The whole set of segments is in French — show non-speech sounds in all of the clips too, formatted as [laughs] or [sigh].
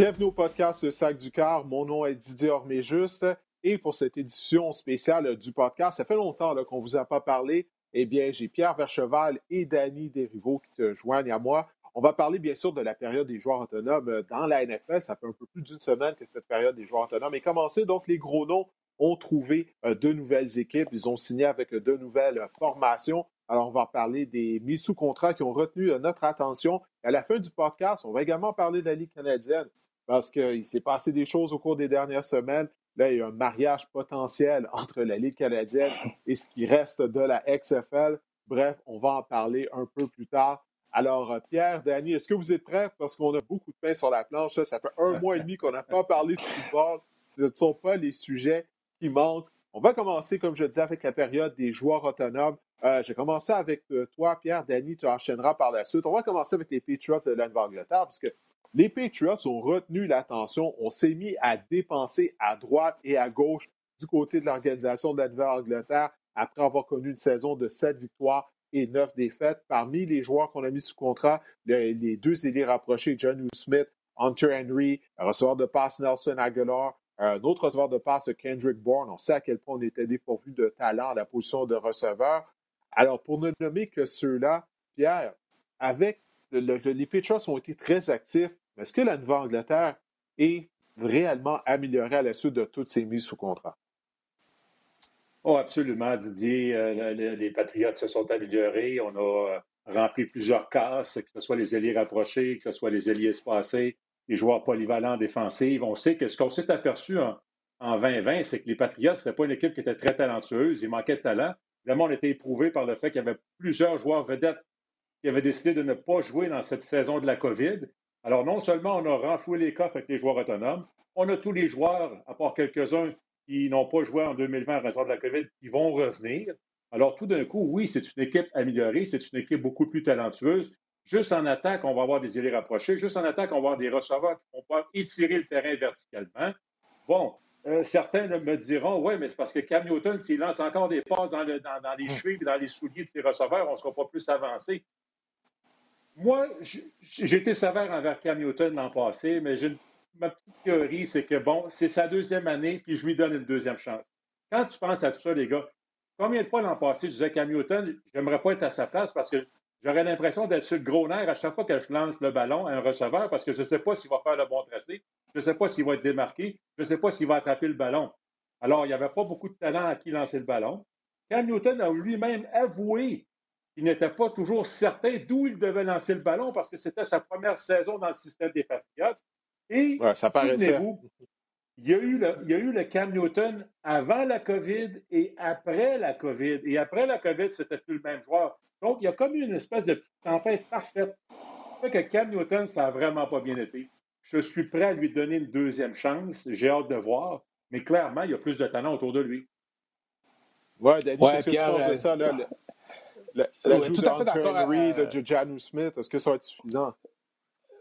Bienvenue au podcast Sac du Car. Mon nom est Didier Orméjuste. Et pour cette édition spéciale du podcast, ça fait longtemps qu'on ne vous a pas parlé. Eh bien, j'ai Pierre Vercheval et Danny Desrivaux qui se joignent à moi. On va parler bien sûr de la période des joueurs autonomes dans la NFL. Ça fait un peu plus d'une semaine que cette période des joueurs autonomes est commencée. Donc, les gros noms ont trouvé euh, de nouvelles équipes. Ils ont signé avec de nouvelles formations. Alors, on va parler des mises sous contrat qui ont retenu euh, notre attention. à la fin du podcast, on va également parler de la Ligue canadienne parce qu'il s'est passé des choses au cours des dernières semaines. Là, il y a un mariage potentiel [laughs] entre la Ligue canadienne et ce qui reste de la XFL. Bref, on va en parler un peu plus tard. Alors, euh, Pierre, Danny, est-ce que vous êtes prêts? Parce qu'on a beaucoup de pain sur la planche. Ça fait un mois et demi qu'on n'a pas parlé de football. Ce ne sont pas les sujets qui manquent. On va commencer, comme je disais, avec la période des joueurs autonomes. Euh, J'ai commencé avec euh, toi, Pierre. Danny, tu enchaîneras par la suite. On va commencer avec les Patriots de la Nouvelle-Angleterre, parce que les Patriots ont retenu l'attention. On s'est mis à dépenser à droite et à gauche du côté de l'organisation de la Nouvelle-Angleterre après avoir connu une saison de sept victoires et neuf défaites. Parmi les joueurs qu'on a mis sous contrat, les, deux ailiers rapprochés, John Smith, Hunter Henry, receveur de passe Nelson Aguilar, un autre receveur de passe, Kendrick Bourne. On sait à quel point on était dépourvu de talent à la position de receveur. Alors, pour ne nommer que ceux-là, Pierre, avec les Patriots ont été très actifs. Est-ce que la Nouvelle-Angleterre est réellement améliorée à la suite de toutes ces mises sous contrat? Oh, absolument, Didier. Euh, les, Patriots se sont améliorés. On a euh, rempli plusieurs cases, que ce soit les alliés rapprochés, que ce soit les alliés espacés, les joueurs polyvalents défensifs. On sait que ce qu'on s'est aperçu en, en 2020, c'est que les Patriots, ce n'était pas une équipe qui était très talentueuse. Il manquait de talent. Vraiment, on était éprouvé par le fait qu'il y avait plusieurs joueurs vedettes qui avaient décidé de ne pas jouer dans cette saison de la COVID. Alors, non seulement on a renfloué les coffres avec les joueurs autonomes, on a tous les joueurs, à part quelques-uns qui n'ont pas joué en 2020 en raison de la COVID, qui vont revenir. Alors, tout d'un coup, oui, c'est une équipe améliorée, c'est une équipe beaucoup plus talentueuse. Juste en attaque, on va avoir des îlets rapprochés. Juste en attaque, on va avoir des receveurs qui vont pouvoir étirer le terrain verticalement. Bon, euh, certains me diront, oui, mais c'est parce que Cam Newton, s'il lance encore des passes dans, les hum. chevilles et dans les souliers de ses receveurs, on ne sera pas plus avancé. Moi, j'ai été sévère envers Cam Newton l'an passé, mais ma petite théorie, c'est que, bon, c'est sa deuxième année, puis je lui donne une deuxième chance. Quand tu penses à tout ça, les gars, combien de fois l'an passé, je disais Cam Newton, j'aimerais pas être à sa place parce que j'aurais l'impression d'être sur le gros nerf à chaque fois que je lance le ballon à un receveur parce que je ne sais pas s'il va faire le bon tracé, je ne sais pas s'il va être démarqué, je ne sais pas s'il va attraper le ballon. Alors, il n'y avait pas beaucoup de talent à qui lancer le ballon. Cam Newton a lui-même avoué il n'était pas toujours certain d'où il devait lancer le ballon parce que c'était sa première saison dans le système des Patriotes. Et ça paraissait. Il y, a eu le, il y a eu le Cam Newton avant la COVID et après la COVID. Et après la COVID, c'était plus le même joueur. Donc, il y a comme eu une espèce de petite tempête parfaite. que Cam Newton, ça n'a vraiment pas bien été. Je suis prêt à lui donner une deuxième chance. J'ai hâte de voir. Mais clairement, il y a plus de talent autour de lui. Oui, David, ouais, qu'est-ce que tu penses de ça? Là, le, tout à fait d'accord avec de Janu Smith, est-ce que ça va être suffisant?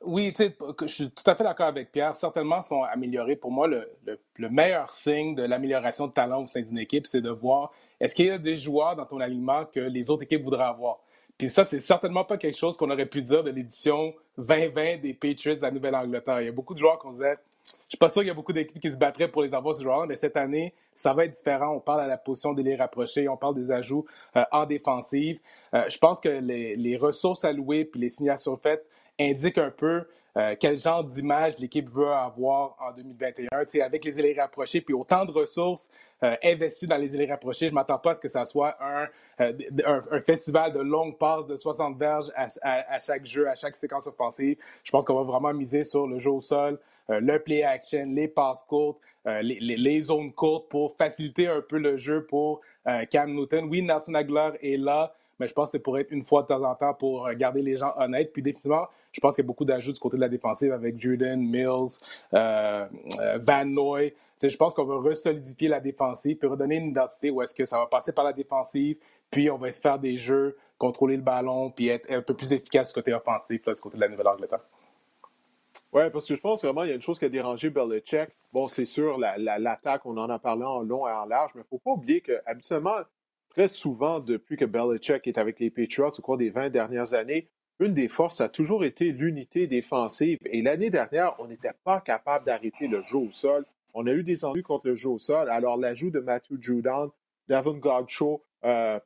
Oui, je suis tout à fait d'accord avec Pierre. Certainement, sont améliorés. Pour moi, le, le, meilleur signe de l'amélioration de talent au sein d'une équipe, c'est de voir est-ce qu'il y a des joueurs dans ton alignement que les autres équipes voudraient avoir? Puis ça, c'est certainement pas quelque chose qu'on aurait pu dire de l'édition 2020 des Patriots de la Nouvelle-Angleterre. Il y a beaucoup de joueurs qu'on disait je suis pas sûr qu'il y a beaucoup d'équipes qui se battraient pour les avoir, ces joueurs mais cette année, ça va être différent. On parle à la position des rapprochés, on parle des ajouts euh, en défensive. Euh, je pense que les, les ressources allouées puis les signatures faites indiquent un peu euh, quel genre d'image l'équipe veut avoir en 2021. avec les élèves rapprochés, puis autant de ressources investies dans les élèves rapprochés, je ne m'attends pas à ce que ça soit un, un, festival de longues passes de 60 verges à, à, chaque jeu, à chaque séquence offensive. Je pense qu'on va vraiment miser sur le jeu au sol, le play action, les passes courtes, les, les, zones courtes pour faciliter un peu le jeu pour Cam Newton. Oui, Nelson Aguilar est là, mais je pense que c'est pour être une fois de temps en temps pour garder les gens honnêtes. Puis définitivement, je pense qu'il y a beaucoup d'ajouts du côté de la défensive avec Jordan, Mills, euh, euh, Van Noy. je pense qu'on va resolidifier la défensive puis redonner une identité où est-ce que ça va passer par la défensive, puis on va se faire des jeux, contrôler le ballon, puis être un peu plus efficace du côté offensif, là, du côté de la Nouvelle-Angleterre. Oui, parce que je pense vraiment qu'il y a une chose qui a dérangé Belichick. Bon, c'est sûr, l'attaque, on en a parlé en long et en large, mais il ne faut pas oublier qu'habituellement, très souvent, depuis que Belichick est avec les Patriots au cours des 20 dernières années, une des forces a toujours été l'unité défensive. Et l'année dernière, on n'était pas capable d'arrêter le jeu au sol. On a eu des ennuis contre le jeu au sol. Alors, l'ajout de Matthew Judon, Devin Godshaw, euh,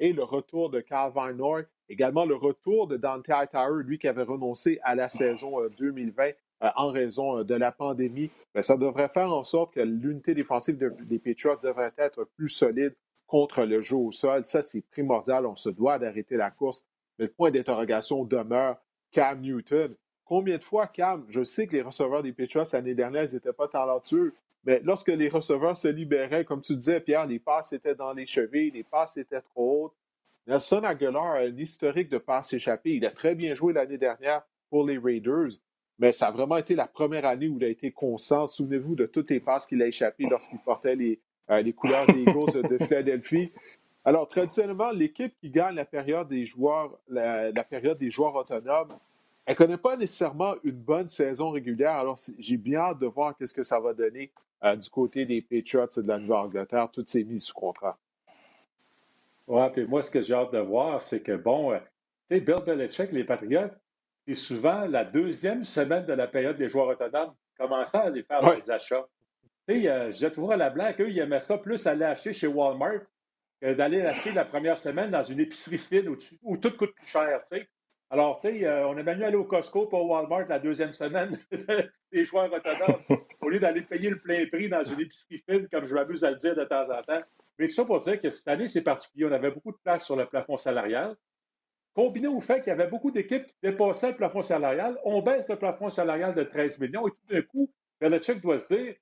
et le retour de Calvin North, également le retour de Dante Hightower, lui qui avait renoncé à la saison 2020 euh, euh, en raison euh, de la pandémie, ben, ça devrait faire en sorte que l'unité défensive des Patriots devrait être plus solide contre le jeu au sol. Ça, c'est primordial. On se doit d'arrêter la course. Mais le point d'interrogation demeure Cam Newton. Combien de fois, Cam, je sais que les receveurs des Patriots l'année dernière, ils n'étaient pas talentueux, mais lorsque les receveurs se libéraient, comme tu disais, Pierre, les passes étaient dans les chevilles, les passes étaient trop hautes. Nelson Aguilar a un historique de passes échappées. Il a très bien joué l'année dernière pour les Raiders, mais ça a vraiment été la première année où il a été constant. Souvenez-vous de toutes les passes qu'il a échappées lorsqu'il portait les, euh, couleurs des Eagles de Philadelphie. Alors, traditionnellement, l'équipe qui gagne la période des joueurs, la, période des joueurs autonomes, elle ne connaît pas nécessairement une bonne saison régulière. Alors, j'ai bien hâte de voir qu'est-ce que ça va donner euh, du côté des Patriots de la Nouvelle-Angleterre, toutes ces mises sous contrat. Oui, puis moi, ce que j'ai hâte de voir, c'est que, bon, euh, tu sais, Bill Belichick, les Patriots, c'est souvent la deuxième semaine de la période des joueurs autonomes, commençant à aller faire des achats. Tu sais, euh, trouvé à la blague, eux, ils aimaient ça plus aller acheter chez Walmart d'aller acheter la première semaine dans une épicerie fine où, tout coûte plus cher, tu sais. Alors, tu sais, euh, on a mieux aller au Costco pour Walmart la deuxième semaine [laughs] des joueurs autonomes au lieu d'aller payer le plein prix dans une épicerie fine, comme je m'abuse à le dire de temps en temps. Mais tout ça pour dire que cette année, c'est particulier. On avait beaucoup de place sur le plafond salarial. Combiné au fait qu'il y avait beaucoup d'équipes qui dépassaient le plafond salarial, on baisse le plafond salarial de 13 millions et tout d'un coup, Belichick doit se dire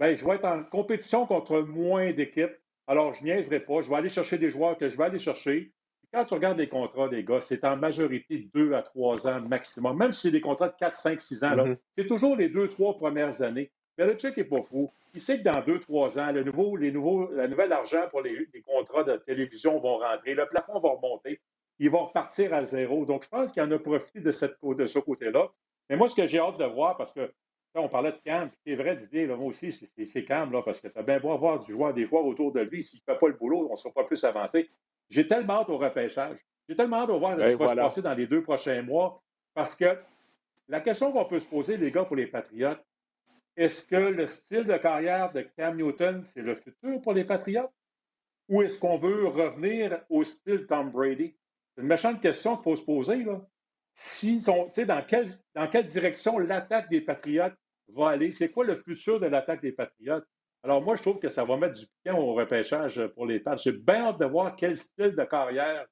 ben, je vais être en compétition contre moins d'équipes. Alors, je niaiserai pas. Je vais aller chercher des joueurs que je vais aller chercher. Quand tu regardes les contrats des gars, c'est en majorité deux à trois ans maximum. Même si c'est des contrats de 4, 5, 6 ans, mm-hmm. c'est toujours les deux, trois premières années. Belichick n'est pas fou. Il sait que dans deux, trois ans, le nouveau, les nouveaux, la nouvelle argent pour les, contrats de télévision vont rentrer, le plafond va remonter, ils vont repartir à zéro. Donc, je pense qu'il en a profité de, cette, de ce côté-là. Mais moi, ce que j'ai hâte de voir, parce que on parlait de Cam, c'est vrai Didier, là, moi aussi, c'est Cam, là, parce que tu as bien beau avoir du joueur, des joueurs autour de lui. S'il ne fait pas le boulot, on ne sera pas plus avancé. J'ai tellement hâte au repêchage. J'ai tellement hâte de voir ce qui va se passer dans les deux prochains mois. Parce que la question qu'on peut se poser, les gars, pour les Patriotes, est-ce que le style de carrière de Cam Newton, c'est le futur pour les Patriotes? Ou est-ce qu'on veut revenir au style Tom Brady? C'est une méchante question qu'il faut se poser. Là sont, dans, quelle, dans quelle direction l'attaque des Patriotes va aller? C'est quoi le futur de l'attaque des Patriotes? Alors, moi, je trouve que ça va mettre du piquant au repêchage pour les Pats. J'ai bien hâte de voir quel style de carrière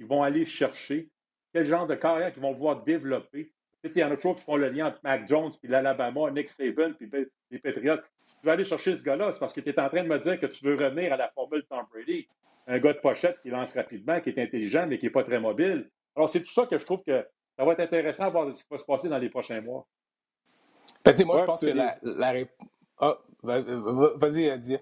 ils vont aller chercher, quel genre de carrière qu'ils vont pouvoir développer. Il y en a toujours qui font le lien entre Mac Jones, puis l'Alabama, Nick Saban, puis les Patriots. Si tu veux aller chercher ce gars-là, c'est parce que tu es en train de me dire que tu veux revenir à la formule Tom Brady. Un gars de pochette qui lance rapidement, qui est intelligent, mais qui n'est pas très mobile. Alors, c'est tout ça que je trouve que ça va être intéressant à voir ce qui va se passer dans les prochains mois. Ben, moi, je pense que la, la... Ah, vas-y, Adi.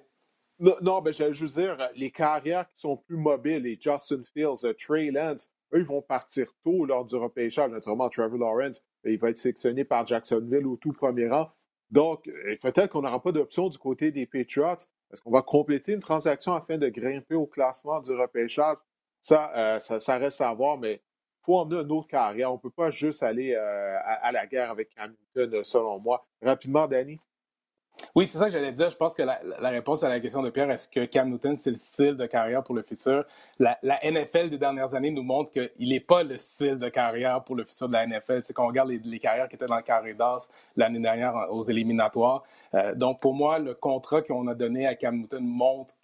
Non, non ben, j'allais juste dire, les carrières qui sont plus mobiles, les Justin Fields, euh, Trey Lance, eux, ils vont partir tôt lors du repêchage. Naturellement, Trevor Lawrence, il va être sélectionné par Jacksonville au tout premier rang. Donc, euh, peut-être qu'on n'aura pas d'option du côté des Patriots. Est-ce qu'on va compléter une transaction afin de grimper au classement du repêchage? Ça, euh, ça, reste à voir, mais faut emmener une autre carrière. On ne peut pas juste aller euh, à, la guerre avec Hamilton, selon moi. Rapidement, Danny? Oui, c'est ça que j'allais dire. Je pense que la, réponse à la question de Pierre, est-ce que Cam Newton, c'est le style de carrière pour le futur? La, NFL des dernières années nous montre qu'il n'est pas le style de carrière pour le futur de la NFL. C'est qu'on regarde les, carrières qui étaient dans le carré d'as l'année dernière aux éliminatoires. Euh, donc, pour moi, le contrat qu'on a donné à Cam Newton montre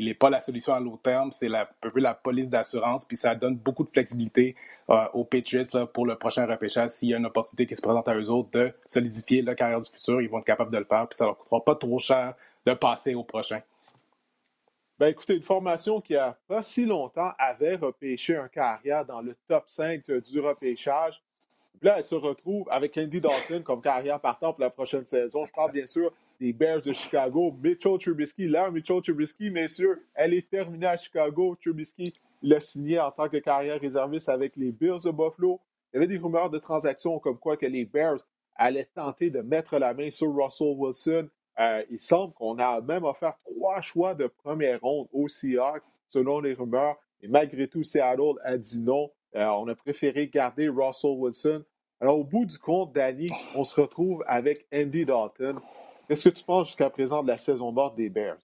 qu'il n'est pas la solution à long terme, c'est un peu la police d'assurance, puis ça donne beaucoup de flexibilité euh, aux Patriots pour le prochain repêchage. S'il y a une opportunité qui se présente à eux autres de solidifier la carrière du futur, ils vont être capables de le faire, puis ça leur coûtera pas trop cher de passer au prochain. Ben écoutez, une formation qui a pas si longtemps avait repêché un carrière dans le top 5 du repêchage. Là, elle se retrouve avec Andy Dalton comme carrière partant pour la prochaine saison. Je parle bien sûr des Bears de Chicago. Mitchell Trubisky, là, Mitchell Trubisky, messieurs, elle est terminée à Chicago. Trubisky l'a signé en tant que carrière réserviste avec les Bears de Buffalo. Il y avait des rumeurs de transactions comme quoi que les Bears allaient tenter de mettre la main sur Russell Wilson. Euh, il semble qu'on a même offert trois choix de première ronde aux Seahawks, selon les rumeurs. Et malgré tout, Seattle a dit non. on a préféré garder Russell Wilson. Alors, au bout du compte, Danny, on se retrouve avec Andy Dalton. Qu'est-ce que tu penses jusqu'à présent de la saison morte des Bears?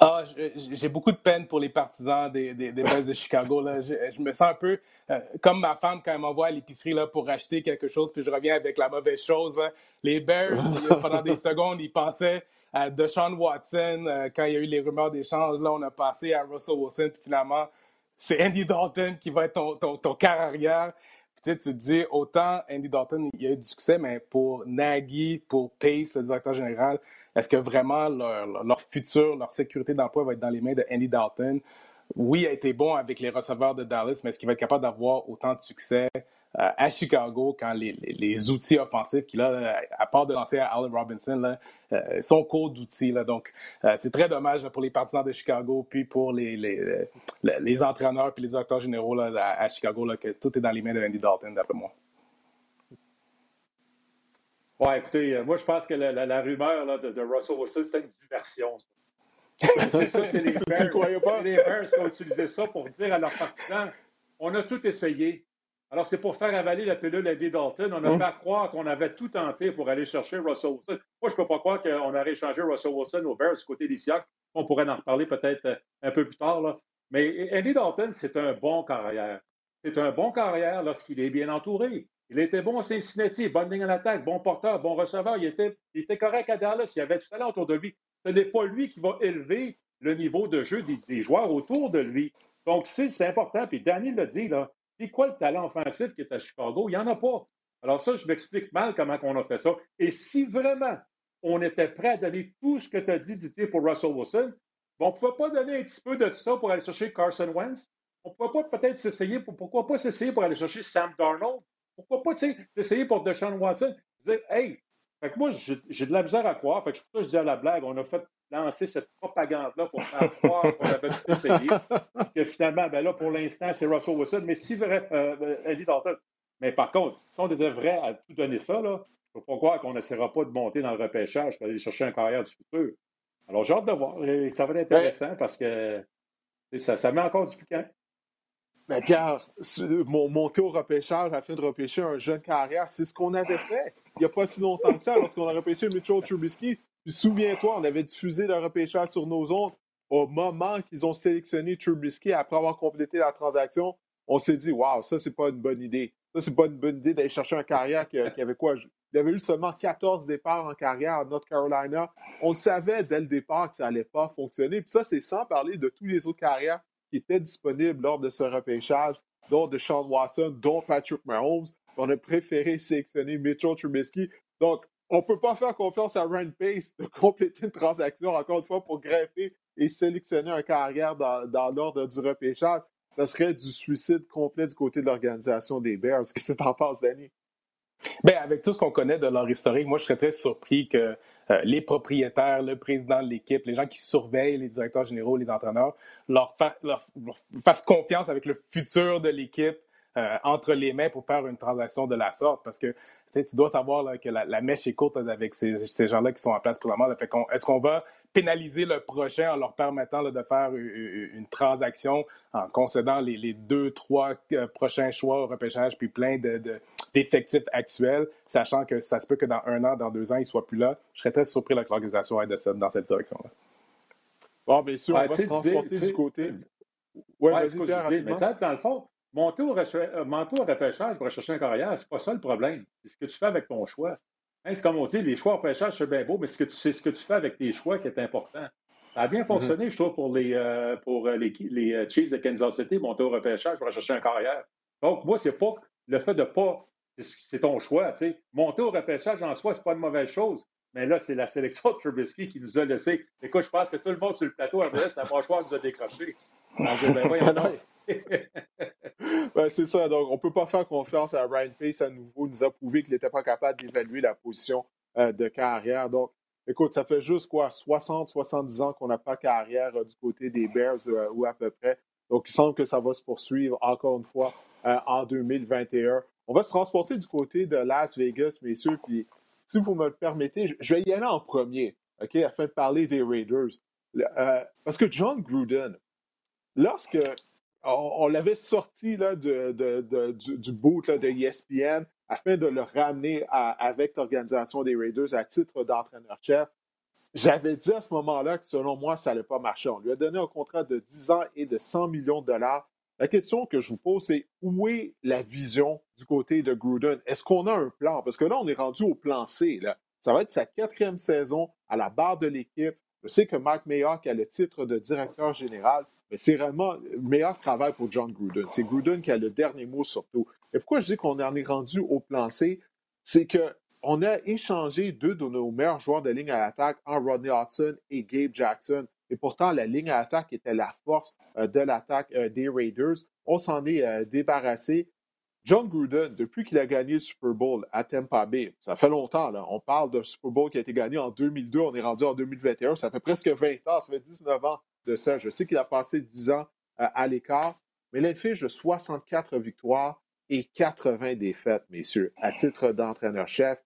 Ah, j'ai beaucoup de peine pour les partisans des, des, Bears de Chicago. Je, me sens un peu euh, comme ma femme quand elle m'envoie à l'épicerie pour acheter quelque chose, puis je reviens avec la mauvaise chose. Les Bears, [laughs] pendant des secondes, ils pensaient à Deshaun Watson. Euh, quand il y a eu les rumeurs d'échange, là, on a passé à Russell Wilson, puis finalement, c'est Andy Dalton qui va être ton, ton, ton arrière. Tu te dis, autant Andy Dalton, il y a eu du succès, mais pour Nagy, pour Pace, le directeur général, est-ce que vraiment leur, futur, leur sécurité d'emploi va être dans les mains de Andy Dalton? Oui, a été bon avec les receveurs de Dallas, mais est-ce qu'il va être capable d'avoir autant de succès euh, à Chicago quand les, outils offensifs qu'il a, à part de lancer à Allen Robinson, là, euh, sont courts d'outils. Donc, euh, c'est très dommage pour les partisans de Chicago, puis pour les, les, entraîneurs puis les acteurs généraux à, Chicago, que tout est dans les mains de Andy Dalton, d'après moi. Oui, écoutez, euh, moi, je pense que la, rumeur là, de, Russell Wilson, c'était une diversion. C'est ça, c'est les Bears. Les Bears qui ont utilisé ça pour dire à leurs partisans on a tout essayé. Alors, c'est pour faire avaler la pilule à Dalton. On a hum. fait croire qu'on avait tout tenté pour aller chercher Russell Wilson. Moi, je ne peux pas croire qu'on aurait échangé Russell Wilson aux Bears du côté des Seahawks. On pourrait en reparler peut-être euh, un peu plus tard. Là. Mais Andy Dalton, c'est un bon carrière. C'est un bon carrière lorsqu'il est bien entouré. Il était bon à Cincinnati, bonne ligne attaque, bon porteur, bon receveur. Il était, était correct à Dallas. Il y avait du talent autour de lui. Ce n'est pas lui qui va élever le niveau de jeu des, joueurs autour de lui. Donc, c'est important. Puis Danny l'a dit, là. C'est quoi le talent offensif qui est à Chicago? Il n'y en a pas. Alors, ça, je m'explique mal comment on a fait ça. Et si vraiment on était prêt à donner tout ce que tu as dit, Didier, pour Russell Wilson, on ne pouvait pas donner un petit peu de ça pour aller chercher Carson Wentz. On ne pouvait pas peut-être s'essayer, pourquoi pas s'essayer pour aller chercher Sam Darnold? Pourquoi pas essayer pour Deshaun Watson? Dire, hey, fait que moi, j'ai de la misère à croire. Fait que ça, je dis à la blague, on a fait lancer cette propagande-là pour faire [laughs] croire qu'on avait tout essayé. que finalement, ben là, pour l'instant, c'est Russell Wilson. Mais si vrai, euh, Andy Dalton. Mais par contre, si on était vrai à tout donner ça, là, je ne peux pas croire qu'on n'essaiera pas de monter dans le repêchage pour aller chercher un carrière du futur. Alors, j'ai hâte de voir. ça va être intéressant parce que ça, ça met encore du piquant. Mais Pierre, monter au repêchage afin de repêcher un jeune carrière, c'est ce qu'on avait fait il n'y a pas si longtemps que ça, lorsqu'on a repêché Mitchell Trubisky. Puis souviens-toi, on avait diffusé le repêchage sur nos ondes au moment qu'ils ont sélectionné Trubisky après avoir complété la transaction. On s'est dit, waouh, ça, c'est pas une bonne idée. Ça, c'est pas une bonne idée d'aller chercher un carrière qui, avait quoi? Il avait eu seulement 14 départs en carrière à North Carolina. On savait dès le départ que ça n'allait pas fonctionner. Puis ça, c'est sans parler de tous les autres carrières qui étaient disponibles lors de ce repêchage, dont de Sean Watson, dont Patrick Mahomes. On a préféré sélectionner Mitchell Trubisky. Donc, on ne peut pas faire confiance à Ryan Pace de [laughs] compléter une transaction, encore une fois, pour greffer et sélectionner un carrière dans, l'ordre du repêchage. Ce serait du suicide complet du côté de l'organisation des Bears. Qu'est-ce que tu en penses, Danny? Bien, avec tout ce qu'on connaît de leur historique, moi, je serais très surpris que euh, les propriétaires, le président de l'équipe, les gens qui surveillent les directeurs généraux, les entraîneurs, leur, fassent confiance avec le futur de l'équipe euh, entre les mains pour faire une transaction de la sorte. Parce que tu dois savoir que la, mèche est courte avec ces, gens-là qui sont en place présentement. Est-ce qu'on va pénaliser le prochain en leur permettant de faire une, transaction en concédant les, deux, trois euh, prochains choix au repêchage, puis plein d'effectifs actuels, sachant que ça se peut que dans un an, dans deux ans, ils ne soient plus là. Je serais très surpris que l'organisation aille dans cette direction-là. Bon, bien sûr, on va se transporter du côté. Oui, vas-y, Mais dans le fond, Monter au, euh, repêchage pour rechercher un carrière, c'est pas ça le problème. C'est ce que tu fais avec ton choix. Hein, c'est comme on dit, les choix au repêchage, c'est bien beau, mais c'est ce que tu fais avec tes choix qui est important. Ça a bien mm-hmm. fonctionné, je trouve, pour les, euh, pour euh, les, les, Chiefs de Kansas City, monter au repêchage pour rechercher un carrière. Donc, moi, c'est pas le fait de pas. C'est ton choix. sais. Monter au repêchage en soi, c'est pas une mauvaise chose. Mais là, c'est la sélection de Trubisky qui nous a laissé. Écoute, je pense que tout le monde sur le plateau avait la mâchoire nous a décroché. On dit, ben, voyons, [laughs] ben, c'est ça. Donc, on ne peut pas faire confiance à Ryan Pace à nouveau. Il nous a prouvé qu'il n'était pas capable d'évaluer la position euh, de carrière. Donc, écoute, ça fait juste quoi, 60, 70 ans qu'on n'a pas carrière euh, du côté des Bears euh, ou à peu près. Donc, il semble que ça va se poursuivre encore une fois en 2021. On va se transporter du côté de Las Vegas, messieurs. Puis, si vous me le permettez, je vais y aller en premier, OK, afin de parler des Raiders. parce que John Gruden, lorsque on, l'avait sorti là, de, du, boot de ESPN afin de le ramener avec l'organisation des Raiders à titre d'entraîneur-chef. J'avais dit à ce moment-là que selon moi, ça n'allait pas marcher. On lui a donné un contrat de 10 ans et de 100 millions de dollars. La question que je vous pose, c'est où est la vision du côté de Gruden? Est-ce qu'on a un plan? Parce que là, on est rendu au plan C. Ça va être sa quatrième saison à la barre de l'équipe. Je sais que Mark Mayock a le titre de directeur général, mais c'est vraiment le meilleur travail pour John Gruden. C'est Gruden qui a le dernier mot surtout. Et pourquoi je dis qu'on en est rendu au plan C? C'est qu'on a échangé deux de nos meilleurs joueurs de ligne à l'attaque en Rodney Hudson et Gabe Jackson. Et pourtant, la ligne à l'attaque était la force euh, de l'attaque euh, des Raiders. On s'en est euh, débarrassé. John Gruden, depuis qu'il a gagné le Super Bowl à Tampa Bay, ça fait longtemps, là. on parle d'un Super Bowl qui a été gagné en 2002, on est rendu en 2021, ça fait presque 20 ans, ça fait 19 ans de ça. Je sais qu'il a passé 10 ans euh, à l'écart, mais il fiche de 64 victoires et 80 défaites, messieurs, à titre d'entraîneur-chef.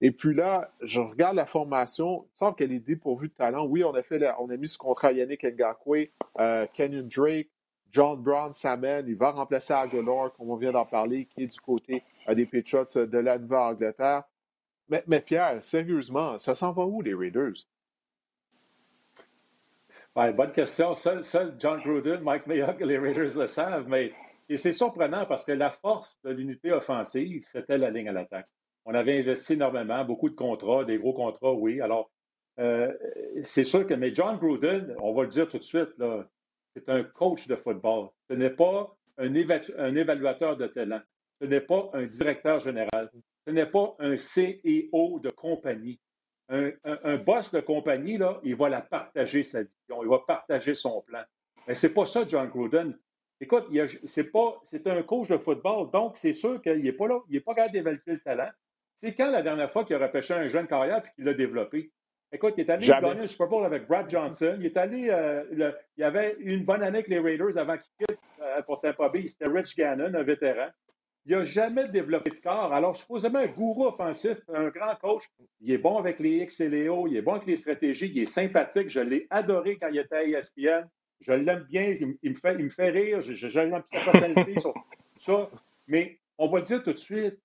Et puis là, je regarde la formation, il semble qu'elle est dépourvue de talent. Oui, on a, fait on a mis ce contrat Yannick Ngakwe, euh, Kenyon Drake, John Brown s'amène, il va remplacer Aguilar, comme on vient d'en parler, qui est du côté euh, des Patriots de la Nouvelle-Angleterre. Mais, Pierre, sérieusement, ça s'en va où les Raiders? bonne question. Seul, John Gruden, Mike Mayock et les Raiders le savent, mais c'est surprenant parce que la force de l'unité offensive, c'était la ligne à l'attaque. On avait investi énormément, beaucoup de contrats, des gros contrats, oui. Alors, euh, c'est sûr que, mais John Gruden, on va le dire tout de suite, là, c'est un coach de football. Ce n'est pas un, évaluateur de talent. Ce n'est pas un directeur général. Ce n'est pas un CEO de compagnie. Un, boss de compagnie, il va la partager, sa vision. Il va partager son plan. Mais c'est pas ça, John Gruden. Écoute, c'est un coach de football, donc c'est sûr qu'il n'est pas là, il n'est pas capable d'évaluer le talent. C'est quand la dernière fois qu'il a repêché un jeune carrière et qu'il l'a développé? Écoute, il est allé gagner un Super Bowl avec Brad Johnson. Il est allé. Euh, il y avait une bonne année avec les Raiders avant qu'il quitte euh, pour Tampa Bay. C'était Rich Gannon, un vétéran. Il n'a jamais développé de corps. Alors, supposément, un gourou offensif, un grand coach, il est bon avec les X et les O, il est bon avec les stratégies, il est sympathique. Je l'ai adoré quand il était à ESPN. Je l'aime bien, il, me fait, il me fait rire. J'aime sa personnalité [laughs] sur ça. Mais on va dire tout de suite,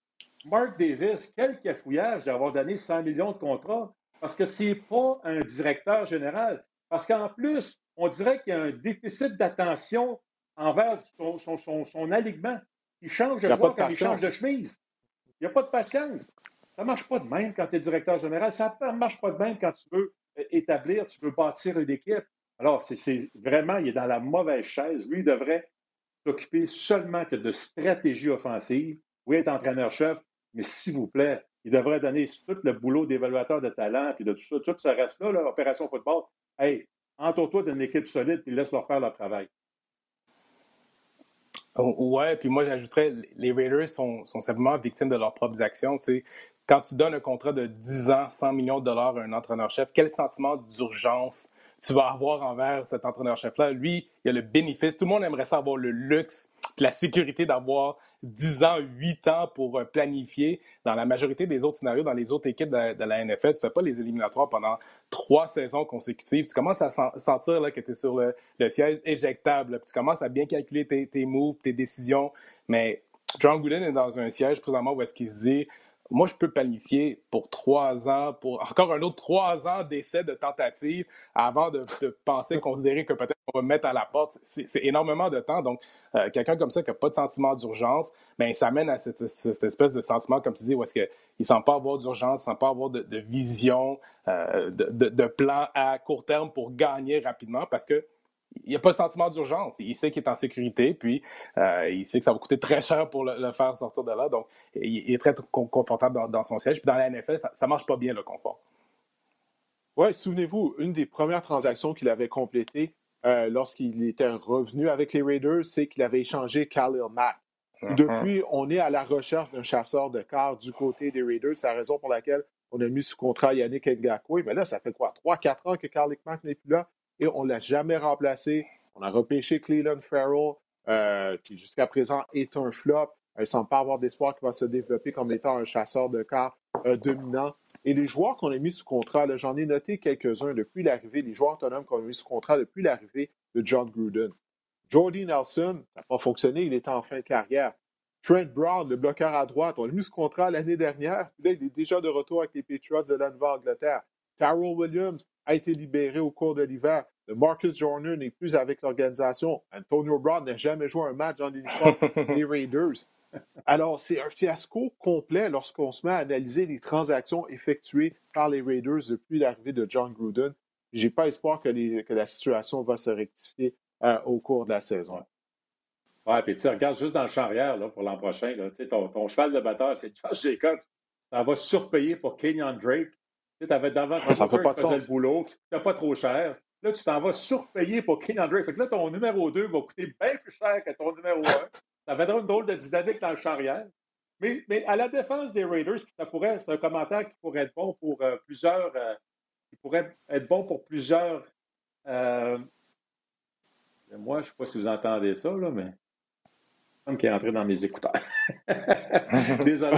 Mark Davis, quel cafouillage d'avoir donné 100 millions de contrats. Parce que ce n'est pas un directeur général. Parce qu'en plus, on dirait qu'il y a un déficit d'attention envers son, alignement. Il change de joueur quand il change de chemise. Il n'y a pas de patience. Ça ne marche pas de même quand tu es directeur général. Ça ne marche pas de même quand tu veux euh, établir, tu veux bâtir une équipe. Alors, c'est vraiment, il est dans la mauvaise chaise. Lui, il devrait s'occuper seulement que de stratégie offensive. Oui, être entraîneur-chef, mais s'il vous plaît, il devrait donner tout le boulot d'évaluateur de talent, puis de tout ça, tout ce reste-là, l'opération football. Hey, entoure-toi d'une équipe solide, puis laisse-leur faire leur travail. Oh, ouais, puis moi, j'ajouterais, les Raiders sont, simplement victimes de leurs propres actions. Quand tu donnes un contrat de 10 ans, 100 millions de dollars à un entraîneur-chef, quel sentiment d'urgence tu vas avoir envers cet entraîneur-chef-là? Lui, il a le bénéfice. Tout le monde aimerait ça avoir le luxe la sécurité d'avoir 10 ans, 8 ans pour euh, planifier. Dans la majorité des autres scénarios, dans les autres équipes de, la NFL, tu ne fais pas les éliminatoires pendant trois saisons consécutives. Tu commences à sentir là, que tu es sur le, siège éjectable. tu commences à bien calculer tes, tes moves, tes décisions. Mais John Gooden est dans un siège présentement où est-ce qu'il se dit moi, je peux planifier pour trois ans, pour [laughs] encore un autre trois ans d'essais de tentatives avant de, penser, [laughs] considérer que peut-être on va mettre à la porte. C'est énormément de temps. Donc, euh, quelqu'un comme ça qui n'a pas de sentiment d'urgence, ben, ça mène à cette, espèce de sentiment, comme tu dis, où est-ce qu'il ne sent pas avoir d'urgence, il ne sent pas avoir de, vision, euh, de, de, plan à court terme pour gagner rapidement parce que il n'y a pas de sentiment d'urgence. Il sait qu'il est en sécurité, puis euh, il sait que ça va coûter très cher pour le, faire sortir de là. Donc, il, est très confortable dans, son siège. Puis dans la NFL, ça ne marche pas bien, le confort. Oui, souvenez-vous, une des premières transactions qu'il avait complétées euh, lorsqu'il était revenu avec les Raiders, c'est qu'il avait échangé Khalil Mack. Uh-huh. Depuis, on est à la recherche d'un chasseur de quart du côté des Raiders. C'est la raison pour laquelle on a mis sous contrat Yannick Ngakwe. Mais là, ça fait quoi? 3-4 ans que Khalil Mack n'est plus là et on ne l'a jamais remplacé. On a repêché Cleveland Farrell, euh, qui jusqu'à présent est un flop. Il ne semble pas avoir d'espoir qu'il va se développer comme étant un chasseur de quart euh, dominant. Et les joueurs qu'on a mis sous contrat, j'en ai noté quelques-uns depuis l'arrivée, les joueurs autonomes qu'on a mis sous contrat depuis l'arrivée de John Gruden. Jordy Nelson, ça n'a pas fonctionné, il est en fin de carrière. Trent Brown, le bloqueur à droite, on a mis ce contrat l'année dernière, là, il est déjà de retour avec les Patriots de la Nouvelle-Angleterre. Carroll Williams a été libéré au cours de l'hiver. Marcus Joyner n'est plus avec l'organisation. Antonio Brown n'a jamais joué un match dans l'uniforme [laughs] des Raiders. Alors, c'est un fiasco complet lorsqu'on se met à analyser les transactions effectuées par les Raiders depuis l'arrivée de John Gruden. Je n'ai pas espoir que, la situation va se rectifier euh, au cours de la saison. Oui, puis tu regardes juste dans le champ arrière là, pour l'an prochain. Là, ton, ton, cheval de batteur, c'est Josh Jacobs. Ça va surpayer pour Kenyon Drake. Tu avais d'avant ça pas de sens. le boulot, tu pas trop cher. Là, tu t'en vas surpayer pour Kenyon Drake. Fait que là, ton numéro 2 va coûter bien plus cher que ton numéro 1. Ça va être une drôle de dynamique dans le champ arrière. Mais, mais, à la défense des Raiders, ça pourrait, c'est un commentaire qui pourrait être bon pour euh, plusieurs, euh, qui pourrait être bon pour plusieurs. Euh, moi, je ne sais pas si vous entendez ça, là, mais comme qui est entré dans mes écouteurs. [laughs] Désolé.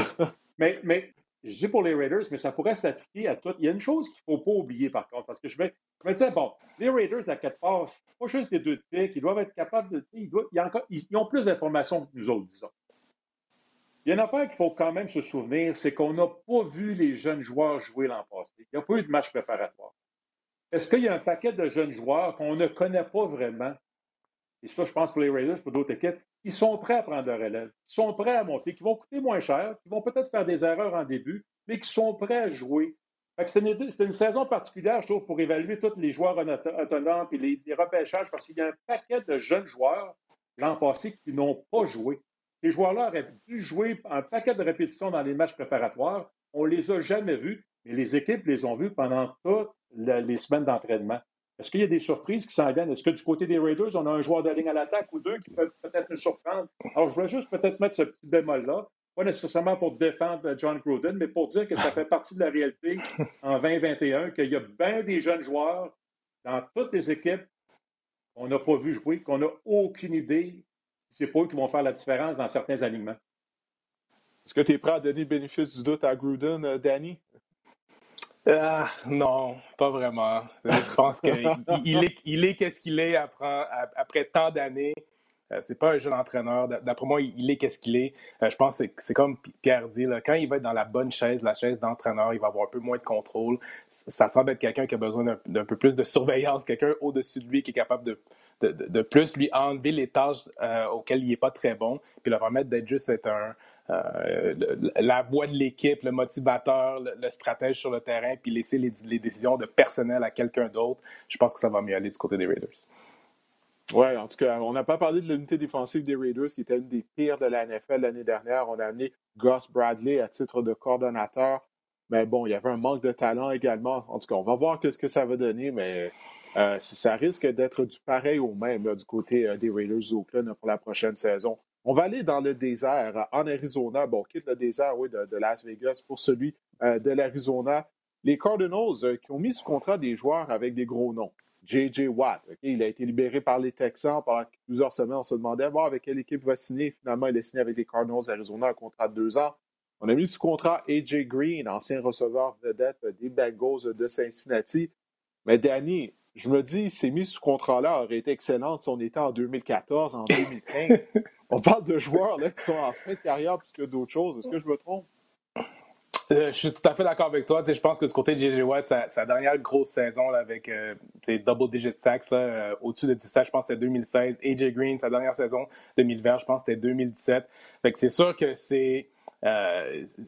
Mais, mais je dis pour les Raiders, mais ça pourrait s'appliquer à tout. Il y a une chose qu'il ne faut pas oublier, par contre, parce que je me, je me disais, bon, les Raiders, à quatre pas, pas juste des deux de pique, ils doivent être capables de. Ils, doivent, ils, ont plus d'informations que nous autres, disons. Il y a une affaire qu'il faut quand même se souvenir, c'est qu'on n'a pas vu les jeunes joueurs jouer l'an passé. Il n'y a pas eu de match préparatoire. Est-ce qu'il y a un paquet de jeunes joueurs qu'on ne connaît pas vraiment? Et ça, je pense pour les Raiders, pour d'autres équipes, qui sont prêts à prendre de relève, qui sont prêts à monter, qui vont coûter moins cher, qui vont peut-être faire des erreurs en début, mais qui sont prêts à jouer. C'est une, une, saison particulière, je trouve, pour évaluer tous les joueurs autonomes et les, les repêchages, parce qu'il y a un paquet de jeunes joueurs l'an passé qui n'ont pas joué. Ces joueurs-là auraient dû jouer un paquet de répétitions dans les matchs préparatoires. On ne les a jamais vus, mais les équipes les ont vus pendant toutes les semaines d'entraînement. Est-ce qu'il y a des surprises qui s'en viennent? Est-ce que du côté des Raiders, on a un joueur de ligne à l'attaque ou deux qui peuvent peut-être nous surprendre? Alors, je voulais juste peut-être mettre ce petit bémol-là pas nécessairement pour défendre John Gruden, mais pour dire que ça fait partie de la réalité [laughs] en 2021, qu'il y a bien des jeunes joueurs dans toutes les équipes qu'on n'a pas vu jouer, qu'on n'a aucune idée si c'est pas eux qui vont faire la différence dans certains alignements. Est-ce que tu es prêt à donner le bénéfice du doute à Gruden, euh, Danny? Ah, non, pas vraiment. Je pense qu'il est, qu'est-ce qu'il est après, tant d'années. Euh, c'est pas un jeune entraîneur. D'après moi, il est qu'est-ce qu'il est. Euh, je pense que c'est comme Pierre dit, quand il va être dans la bonne chaise, la chaise d'entraîneur, il va avoir un peu moins de contrôle. Ça semble être quelqu'un qui a besoin d'un peu plus de surveillance, quelqu'un au-dessus de lui qui est capable de, plus lui enlever les tâches euh, auxquelles il n'est pas très bon, puis le permettre d'être juste un, la voix de l'équipe, le motivateur, le, stratège sur le terrain, puis laisser les, décisions de personnel à quelqu'un d'autre. Je pense que ça va mieux aller du côté des Raiders. Oui, en tout cas, on n'a pas parlé de l'unité défensive des Raiders, qui était une des pires de la NFL l'année dernière. On a amené Gus Bradley à titre de coordonnateur. Mais bon, il y avait un manque de talent également. En tout cas, on va voir ce que ça va donner, mais euh, ça risque d'être du pareil au même du côté euh, des Raiders Oakland pour la prochaine saison. On va aller dans le désert en Arizona. Bon, on quitte le désert de, Las Vegas pour celui euh, de l'Arizona. Les Cardinals qui ont mis sous contrat des joueurs avec des gros noms. J.J. Watt. Il a été libéré par les Texans pendant plusieurs semaines. On se demandait avec quelle équipe il va signer? Finalement, il a signé avec les Cardinals Arizona un contrat de deux ans. On a mis sous contrat A.J. Green, ancien receveur vedette des Bengals de Cincinnati. Mais Danny, je me dis, ces mises sous contrat-là auraient été excellentes si on était en 2014, en 2015. [laughs] on parle de joueurs là, qui sont en fin de carrière plus que d'autres choses. Est-ce que je me trompe? Euh, je suis tout à fait d'accord avec toi. je pense que du côté de J.J. Watt, sa, dernière grosse saison là, avec euh, double digit sacks, euh, au-dessus de 17, je pense que c'était 2016. A.J. Green, sa dernière saison, 2020, je pense que c'était 2017. Fait que c'est sûr que c'est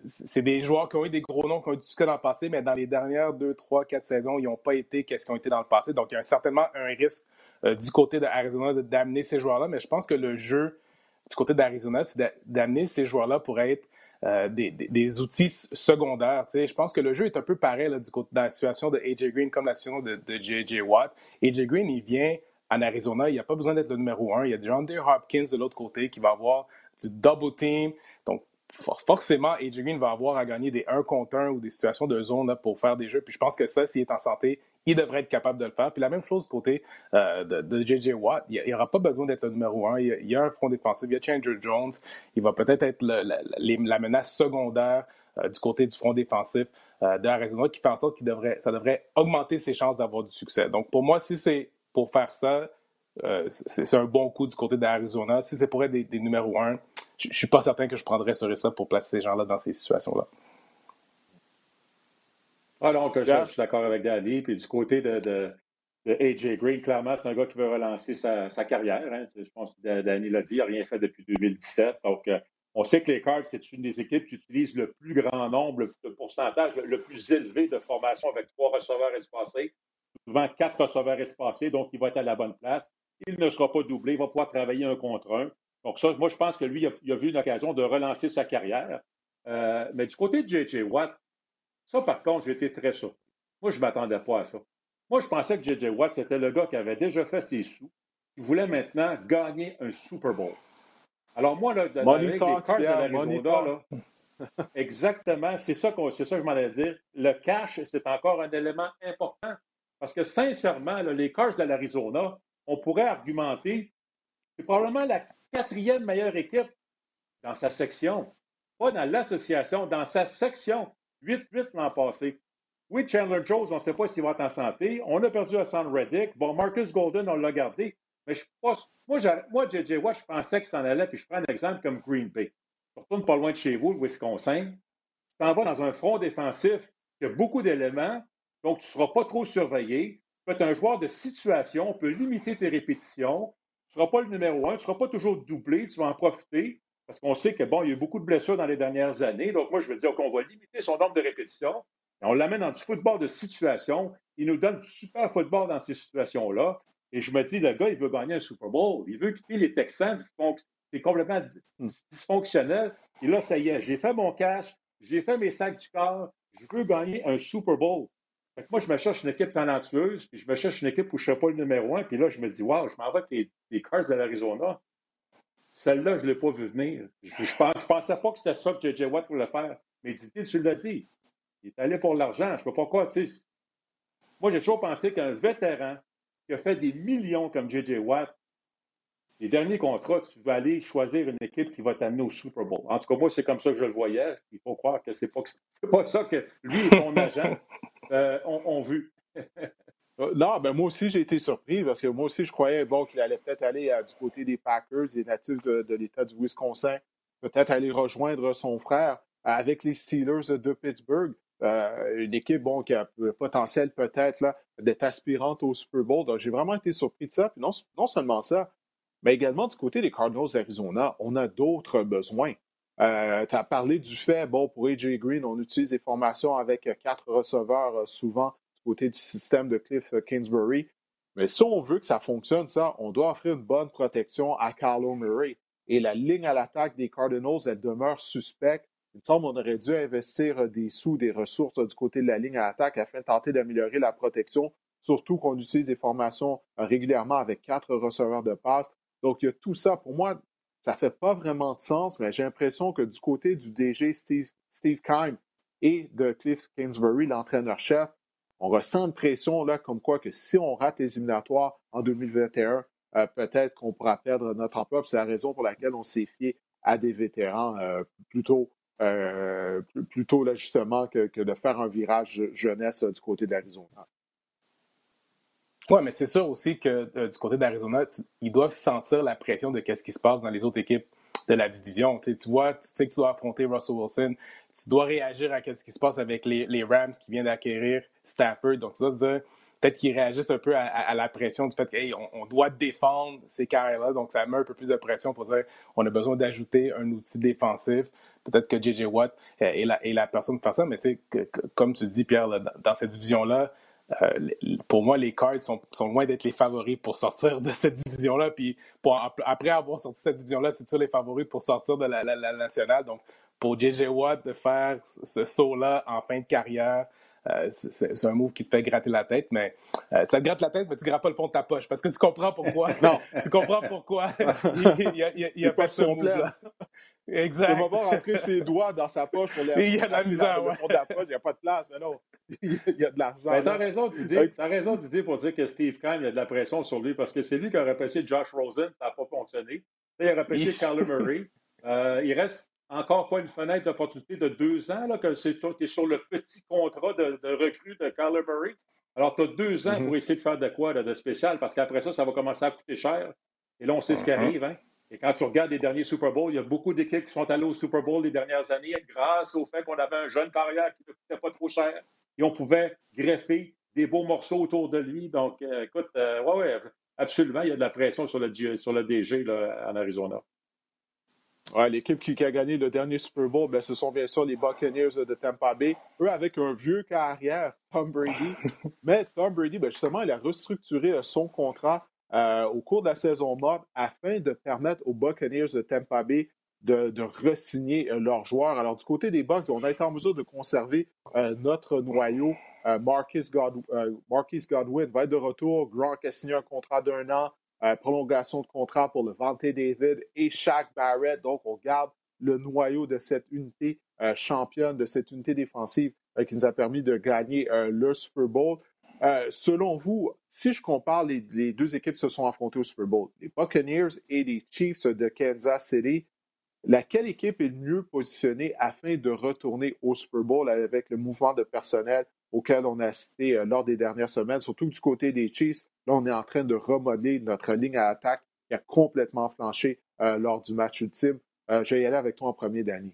c'est des joueurs qui ont eu des gros noms, qui ont eu du succès dans le passé, mais dans les dernières 2, 3, 4 saisons, ils n'ont pas été qu'est-ce qu'ils ont été dans le passé. Donc, il y a certainement un risque du côté d'Arizona d'amener ces joueurs-là, mais je pense que le jeu du côté d'Arizona, c'est d'amener ces joueurs-là pour être euh, des, outils secondaires. Je pense que le jeu est un peu pareil du côté de la situation de AJ Green comme la situation de, JJ Watt. AJ Green, il vient en Arizona, il n'a pas besoin d'être le numéro un. Il y a Deere Hopkins de l'autre côté qui va avoir du double team. Forcément, AJ Green va avoir à gagner des 1 contre 1 ou des situations de zone pour faire des jeux. Puis je pense que ça, s'il est en santé, il devrait être capable de le faire. Puis la même chose du côté euh, de, J.J. Watt. Il n'aura pas besoin d'être le numéro 1. Il y, a, un front défensif. Il y a Chandler Jones. Il va peut-être être, la, menace secondaire euh, du côté du front défensif euh, de Arizona qui fait en sorte que ça devrait augmenter ses chances d'avoir du succès. Donc pour moi, si c'est pour faire ça, euh, c'est un bon coup du côté d'Arizona. Si c'est pour être des, numéros 1, je ne suis pas certain que je prendrais ce risque-là pour placer ces gens-là dans ces situations-là. Ah donc, je, suis d'accord avec Danny. Puis du côté de, AJ Green, clairement, c'est un gars qui veut relancer sa, carrière. Hein. Je pense que Danny l'a dit, il n'a rien fait depuis 2017. Donc, euh, on sait que les Cards, c'est une des équipes qui utilise le plus grand nombre, le, pourcentage le plus élevé de formation avec trois receveurs espacés, souvent quatre receveurs espacés, donc il va être à la bonne place. Il ne sera pas doublé, il va pouvoir travailler un contre un. Donc, ça, moi, je pense que lui, il a, vu une occasion de relancer sa carrière. Euh, mais du côté de J.J. Watt, ça, par contre, j'ai été très surpris. Moi, je ne m'attendais pas à ça. Moi, je pensais que J.J. Watt, c'était le gars qui avait déjà fait ses sous, qui voulait maintenant gagner un Super Bowl. Alors, moi, là, avec les Cards de l'Arizona, là, [laughs] exactement, c'est ça, c'est ça que je m'en allais dire. Le cash, c'est encore un élément important. Parce que, sincèrement, les Cards de l'Arizona, on pourrait argumenter, c'est probablement la quatrième meilleure équipe dans sa section. Pas dans l'association, dans sa section. 8-8 l'an passé. Oui, Chandler Jones, on ne sait pas s'il va être en santé. On a perdu Hassan Reddick. Bon, Marcus Golden, on l'a gardé. Mais je pense, moi, moi, JJ Watt, je pensais qu'il s'en allait, puis je prends un exemple comme Green Bay. Tu retournes pas loin de chez vous, le Wisconsin. Tu t'en vas dans un front défensif qui a beaucoup d'éléments, donc tu ne seras pas trop surveillé. Tu peux être un joueur de situation, on peut limiter tes répétitions. Tu ne seras pas le numéro un, tu ne seras pas toujours doublé, tu vas en profiter. Parce qu'on sait que, bon, il y a eu beaucoup de blessures dans les dernières années. Donc, moi, je veux dire qu'on va limiter son nombre de répétitions. Et on l'amène dans du football de situation. Il nous donne du super football dans ces situations-là. Et je me dis, le gars, il veut gagner un Super Bowl. Il veut quitter les Texans. C'est complètement hmm. dysfonctionnel. Et là, ça y est, j'ai fait mon cash, j'ai fait mes sacs du corps, je veux gagner un Super Bowl. Moi, je me cherche une équipe talentueuse, puis je me cherche une équipe où je ne serai pas le numéro un. Puis là, je me dis, waouh, je m'en vais avec les, les Cars de l'Arizona. Celle-là, je ne l'ai pas vu venir. Je ne pensais pas que c'était ça que J.J. Watt voulait faire. Mais Didier, tu l'as dit. Il est allé pour l'argent. Je ne sais pas quoi. Moi, j'ai toujours pensé qu'un vétéran qui a fait des millions comme J.J. Watt, les derniers contrats, tu vas aller choisir une équipe qui va t'amener au Super Bowl. En tout cas, moi, c'est comme ça que je le voyais. Il faut croire que ce n'est pas, pas ça que lui et son [laughs] agent euh, ont vu. [laughs] Euh, non, ben moi aussi, j'ai été surpris parce que moi aussi, je croyais bon, qu'il allait peut-être aller euh, du côté des Packers, les natifs de, l'État du Wisconsin, peut-être aller rejoindre son frère euh, avec les Steelers de Pittsburgh. une équipe bon, qui a le potentiel peut-être d'être aspirante au Super Bowl. Donc, j'ai vraiment été surpris de ça. Puis non seulement ça, mais également du côté des Cardinals d'Arizona, on a d'autres besoins. Tu as parlé du fait, bon, pour AJ Green, on utilise des formations avec quatre receveurs souvent côté du système de Cliff euh, Kingsbury. Mais si on veut que ça fonctionne, ça, on doit offrir une bonne protection à Carlo Murray. Et la ligne à l'attaque des Cardinals, elle demeure suspecte. Il me semble qu'on aurait dû investir euh, des sous, des ressources euh, du côté de la ligne à l'attaque afin de tenter d'améliorer la protection, surtout qu'on utilise des formations régulièrement avec quatre receveurs de passe. Donc, il y a tout ça. Pour moi, ça ne fait pas vraiment de sens, mais j'ai l'impression que du côté du DG Steve, Steve Kime et de Cliff Kingsbury, l'entraîneur-chef, on ressent une pression là, comme quoi que si on rate les éliminatoires en 2021, euh, peut-être qu'on pourra perdre notre emploi. C'est la raison pour laquelle on s'est fié à des vétérans euh, plutôt, euh, plutôt là, que, de faire un virage jeunesse du côté de l'Arizona. Oui, mais c'est sûr aussi que du côté d'Arizona, ils doivent sentir la pression de ce qui se passe dans les autres équipes de la division. Tu, vois, tu sais que tu dois affronter Russell Wilson, tu dois réagir à ce qui se passe avec les, Rams qui viennent d'acquérir Stafford. Donc, tu dois dire, peut-être qu'ils réagissent un peu à, la pression du fait qu'on on doit défendre ces carrières-là. Donc, ça met un peu plus de pression pour dire on a besoin d'ajouter un outil défensif. Peut-être que J.J. Watt est la, est la personne pour faire ça, mais tu sais, comme tu dis, Pierre, dans cette division-là, euh, pour moi, les Cards sont, loin d'être les favoris pour sortir de cette division-là. Puis après avoir sorti cette division-là, c'est sûr les favoris pour sortir de la, nationale. Donc, pour J.J. Watt de faire ce saut-là en fin de carrière, euh, c'est un move qui te fait gratter la tête, mais euh, ça te gratte la tête, mais tu ne grattes pas le fond de ta poche parce que tu comprends pourquoi. [laughs] non. [laughs] tu comprends pourquoi [laughs] il n'y a, pas de ce move-là. Exact. Il va pas rentrer ses doigts dans sa poche pour les. Il y a de la misère, ouais. fond de la poche, il n'y a pas de place, mais non. Il y a de l'argent. Ben, t'as raison, Didier. T'as raison, Didier, pour dire que Steve Kahn, il y a de la pression sur lui parce que c'est lui qui a repêché Josh Rosen, ça n'a pas fonctionné. il a repêché Carl Murray. Euh, il reste encore quoi une fenêtre d'opportunité de deux ans, là, que tu es sur le petit contrat de, recrue de Carl Murray. Alors, tu as deux ans mm-hmm. pour essayer de faire de quoi de spécial, parce qu'après ça, ça va commencer à coûter cher. Et là, on sait ce qui uh-huh. arrive. Hein? Et quand tu regardes les derniers Super Bowls, il y a beaucoup d'équipes qui sont allées au Super Bowl les dernières années grâce au fait qu'on avait un jeune carrière qui ne coûtait pas trop cher et on pouvait greffer des beaux morceaux autour de lui. Donc, euh, écoute, euh, oui, ouais, absolument, il y a de la pression sur le, sur le DG là, en Arizona. Ouais, L'équipe qui, a gagné le dernier Super Bowl, ben, ce sont bien sûr les Buccaneers de Tampa Bay. Eux, avec un vieux carrière, Tom Brady. [laughs] Mais Tom Brady, ben, justement, il a restructuré son contrat euh, au cours de la saison morte afin de permettre aux Buccaneers de Tampa Bay de, de re-signer euh, leurs joueurs. Alors, du côté des Bucks, on a été en mesure de conserver euh, notre noyau. Marcus, Godwin va être de retour. Gronk a signé un contrat d'un an. Prolongation de contrat pour le Vante David et Shaq Barrett. Donc, on garde le noyau de cette unité championne, de cette unité défensive qui nous a permis de gagner le Super Bowl. Euh, selon vous, si je compare les, deux équipes qui se sont affrontées au Super Bowl, les Buccaneers et les Chiefs de Kansas City, laquelle équipe est mieux positionnée afin de retourner au Super Bowl avec le mouvement de personnel auquel on a assisté euh, lors des dernières semaines, surtout du côté des Chiefs. Là, on est en train de remodeler notre ligne à attaque qui a complètement flanché euh, lors du match ultime. je vais y aller avec toi en premier, Danny.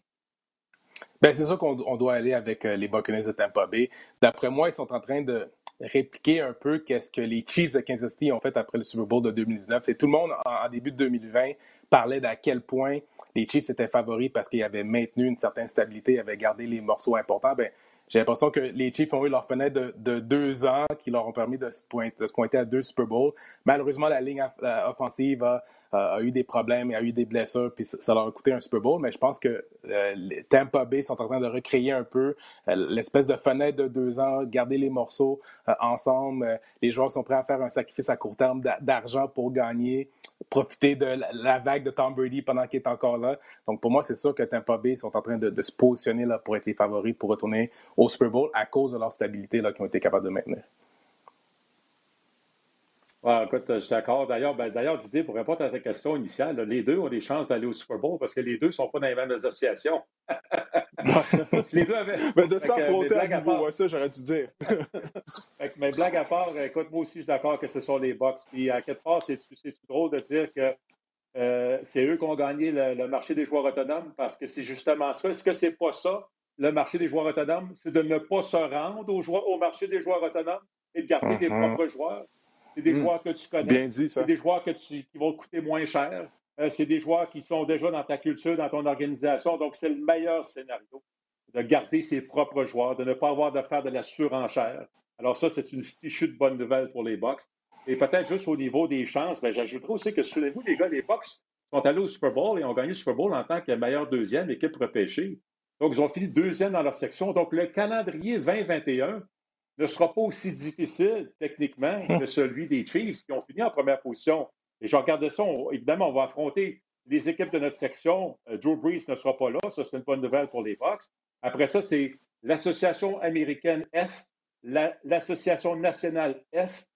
Ben, c'est sûr qu'on doit aller avec les Buccaneers de Tampa Bay. D'après moi, ils sont en train de, répliquer un peu qu'est-ce que les Chiefs de Kansas City ont fait après le Super Bowl de 2019. Et tout le monde, en, début de 2020, parlait d'à quel point les Chiefs étaient favoris parce qu'ils avaient maintenu une certaine stabilité, avaient gardé les morceaux importants. Ben, j'ai l'impression que les Chiefs ont eu leur fenêtre de, deux ans qui leur ont permis de se, pointer, à deux Super Bowls. Malheureusement, la ligne offensive a, eu des problèmes et a eu des blessures, puis ça, leur a coûté un Super Bowl. Mais je pense que euh, Tampa Bay sont en train de recréer un peu euh, l'espèce de fenêtre de deux ans, garder les morceaux euh, ensemble. les joueurs sont prêts à faire un sacrifice à court terme d'argent pour gagner profiter de la, vague de Tom Brady pendant qu'il est encore là. Donc, pour moi, c'est sûr que Tampa Bay sont en train de, se positionner là, pour être les favoris pour retourner au Super Bowl à cause de leur stabilité qu'ils ont été capables de maintenir. Ouais, écoute, je suis d'accord. D'ailleurs, ben, d'ailleurs, Didier, pour répondre à ta question initiale, les deux ont des chances d'aller au Super Bowl parce que les deux ne sont pas dans les mêmes associations. [laughs] les deux avaient. Mais de s'affronter à niveau, ça, j'aurais dû dire. [laughs] mais blague à part, écoute, moi aussi, je suis d'accord que ce sont les Bucks. Puis à quelque part, c'est drôle de dire que euh, c'est eux qui ont gagné le, marché des joueurs autonomes? Parce que c'est justement ça. Est-ce que c'est pas ça, le marché des joueurs autonomes? C'est de ne pas se rendre au, au marché des joueurs autonomes et de garder des mm-hmm. propres joueurs. C'est des hmm. joueurs que tu connais. C'est des joueurs que tu, qui vont coûter moins cher. Euh, c'est des joueurs qui sont déjà dans ta culture, dans ton organisation. Donc, c'est le meilleur scénario de garder ses propres joueurs, de ne pas avoir de faire de la surenchère. Alors, ça, c'est une fichue de bonne nouvelle pour les Bucks. Et peut-être juste au niveau des chances, ben, j'ajouterais aussi que, souvenez-vous, les gars, les Bucks sont allés au Super Bowl et ont gagné le Super Bowl en tant que meilleur deuxième équipe repêchée. Donc, ils ont fini deuxième dans leur section. Donc, le calendrier 2021 ne sera pas aussi difficile techniquement [laughs] que celui des Chiefs qui ont fini en première position. Et je regardais ça, évidemment, on va affronter les équipes de notre section. Euh, Joe Brees ne sera pas là, ça c'est une bonne nouvelle pour les Bucks. Après ça, c'est l'Association américaine Est, l'Association nationale Est,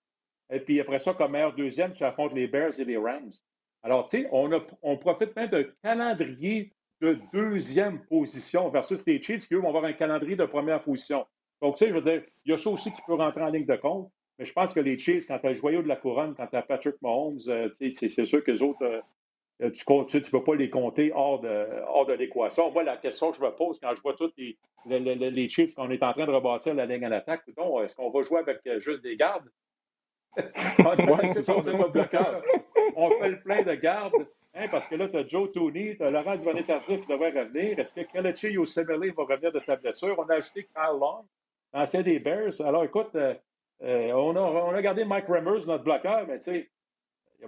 et puis après ça, comme meilleur deuxième, tu affrontes les Bears et les Rams. Alors, tu sais, on, on profite même d'un calendrier de deuxième position versus les Chiefs qui, eux, vont avoir un calendrier de première position. Donc, tu sais, je veux dire, il y a ça aussi qui peut rentrer en ligne de compte. Mais je pense que les Chiefs, quand tu as le joyau de la couronne, quand tu as Patrick Mahomes, euh, c'est sûr que les autres, euh, tu ne peux pas les compter hors de, hors de l'équation. Moi, la question que je me pose quand je vois tous les, les, Chiefs qu'on est en train de rebâtir la ligne à l'attaque, est-ce qu'on va jouer avec euh, juste des gardes? [laughs] c'est ça, c'est pas bloqueur. On fait le plein de gardes. Hein, parce que là, tu as Joe Tony, tu as Laurent Duvernay-Tardif qui devrait revenir. Est-ce que Kelechi Yosemele va revenir de sa blessure? On a ajouté Kyle Long ancien des Bears. Alors, écoute, euh, euh, on, a, gardé Mike Remmers, notre bloqueur, mais tu sais,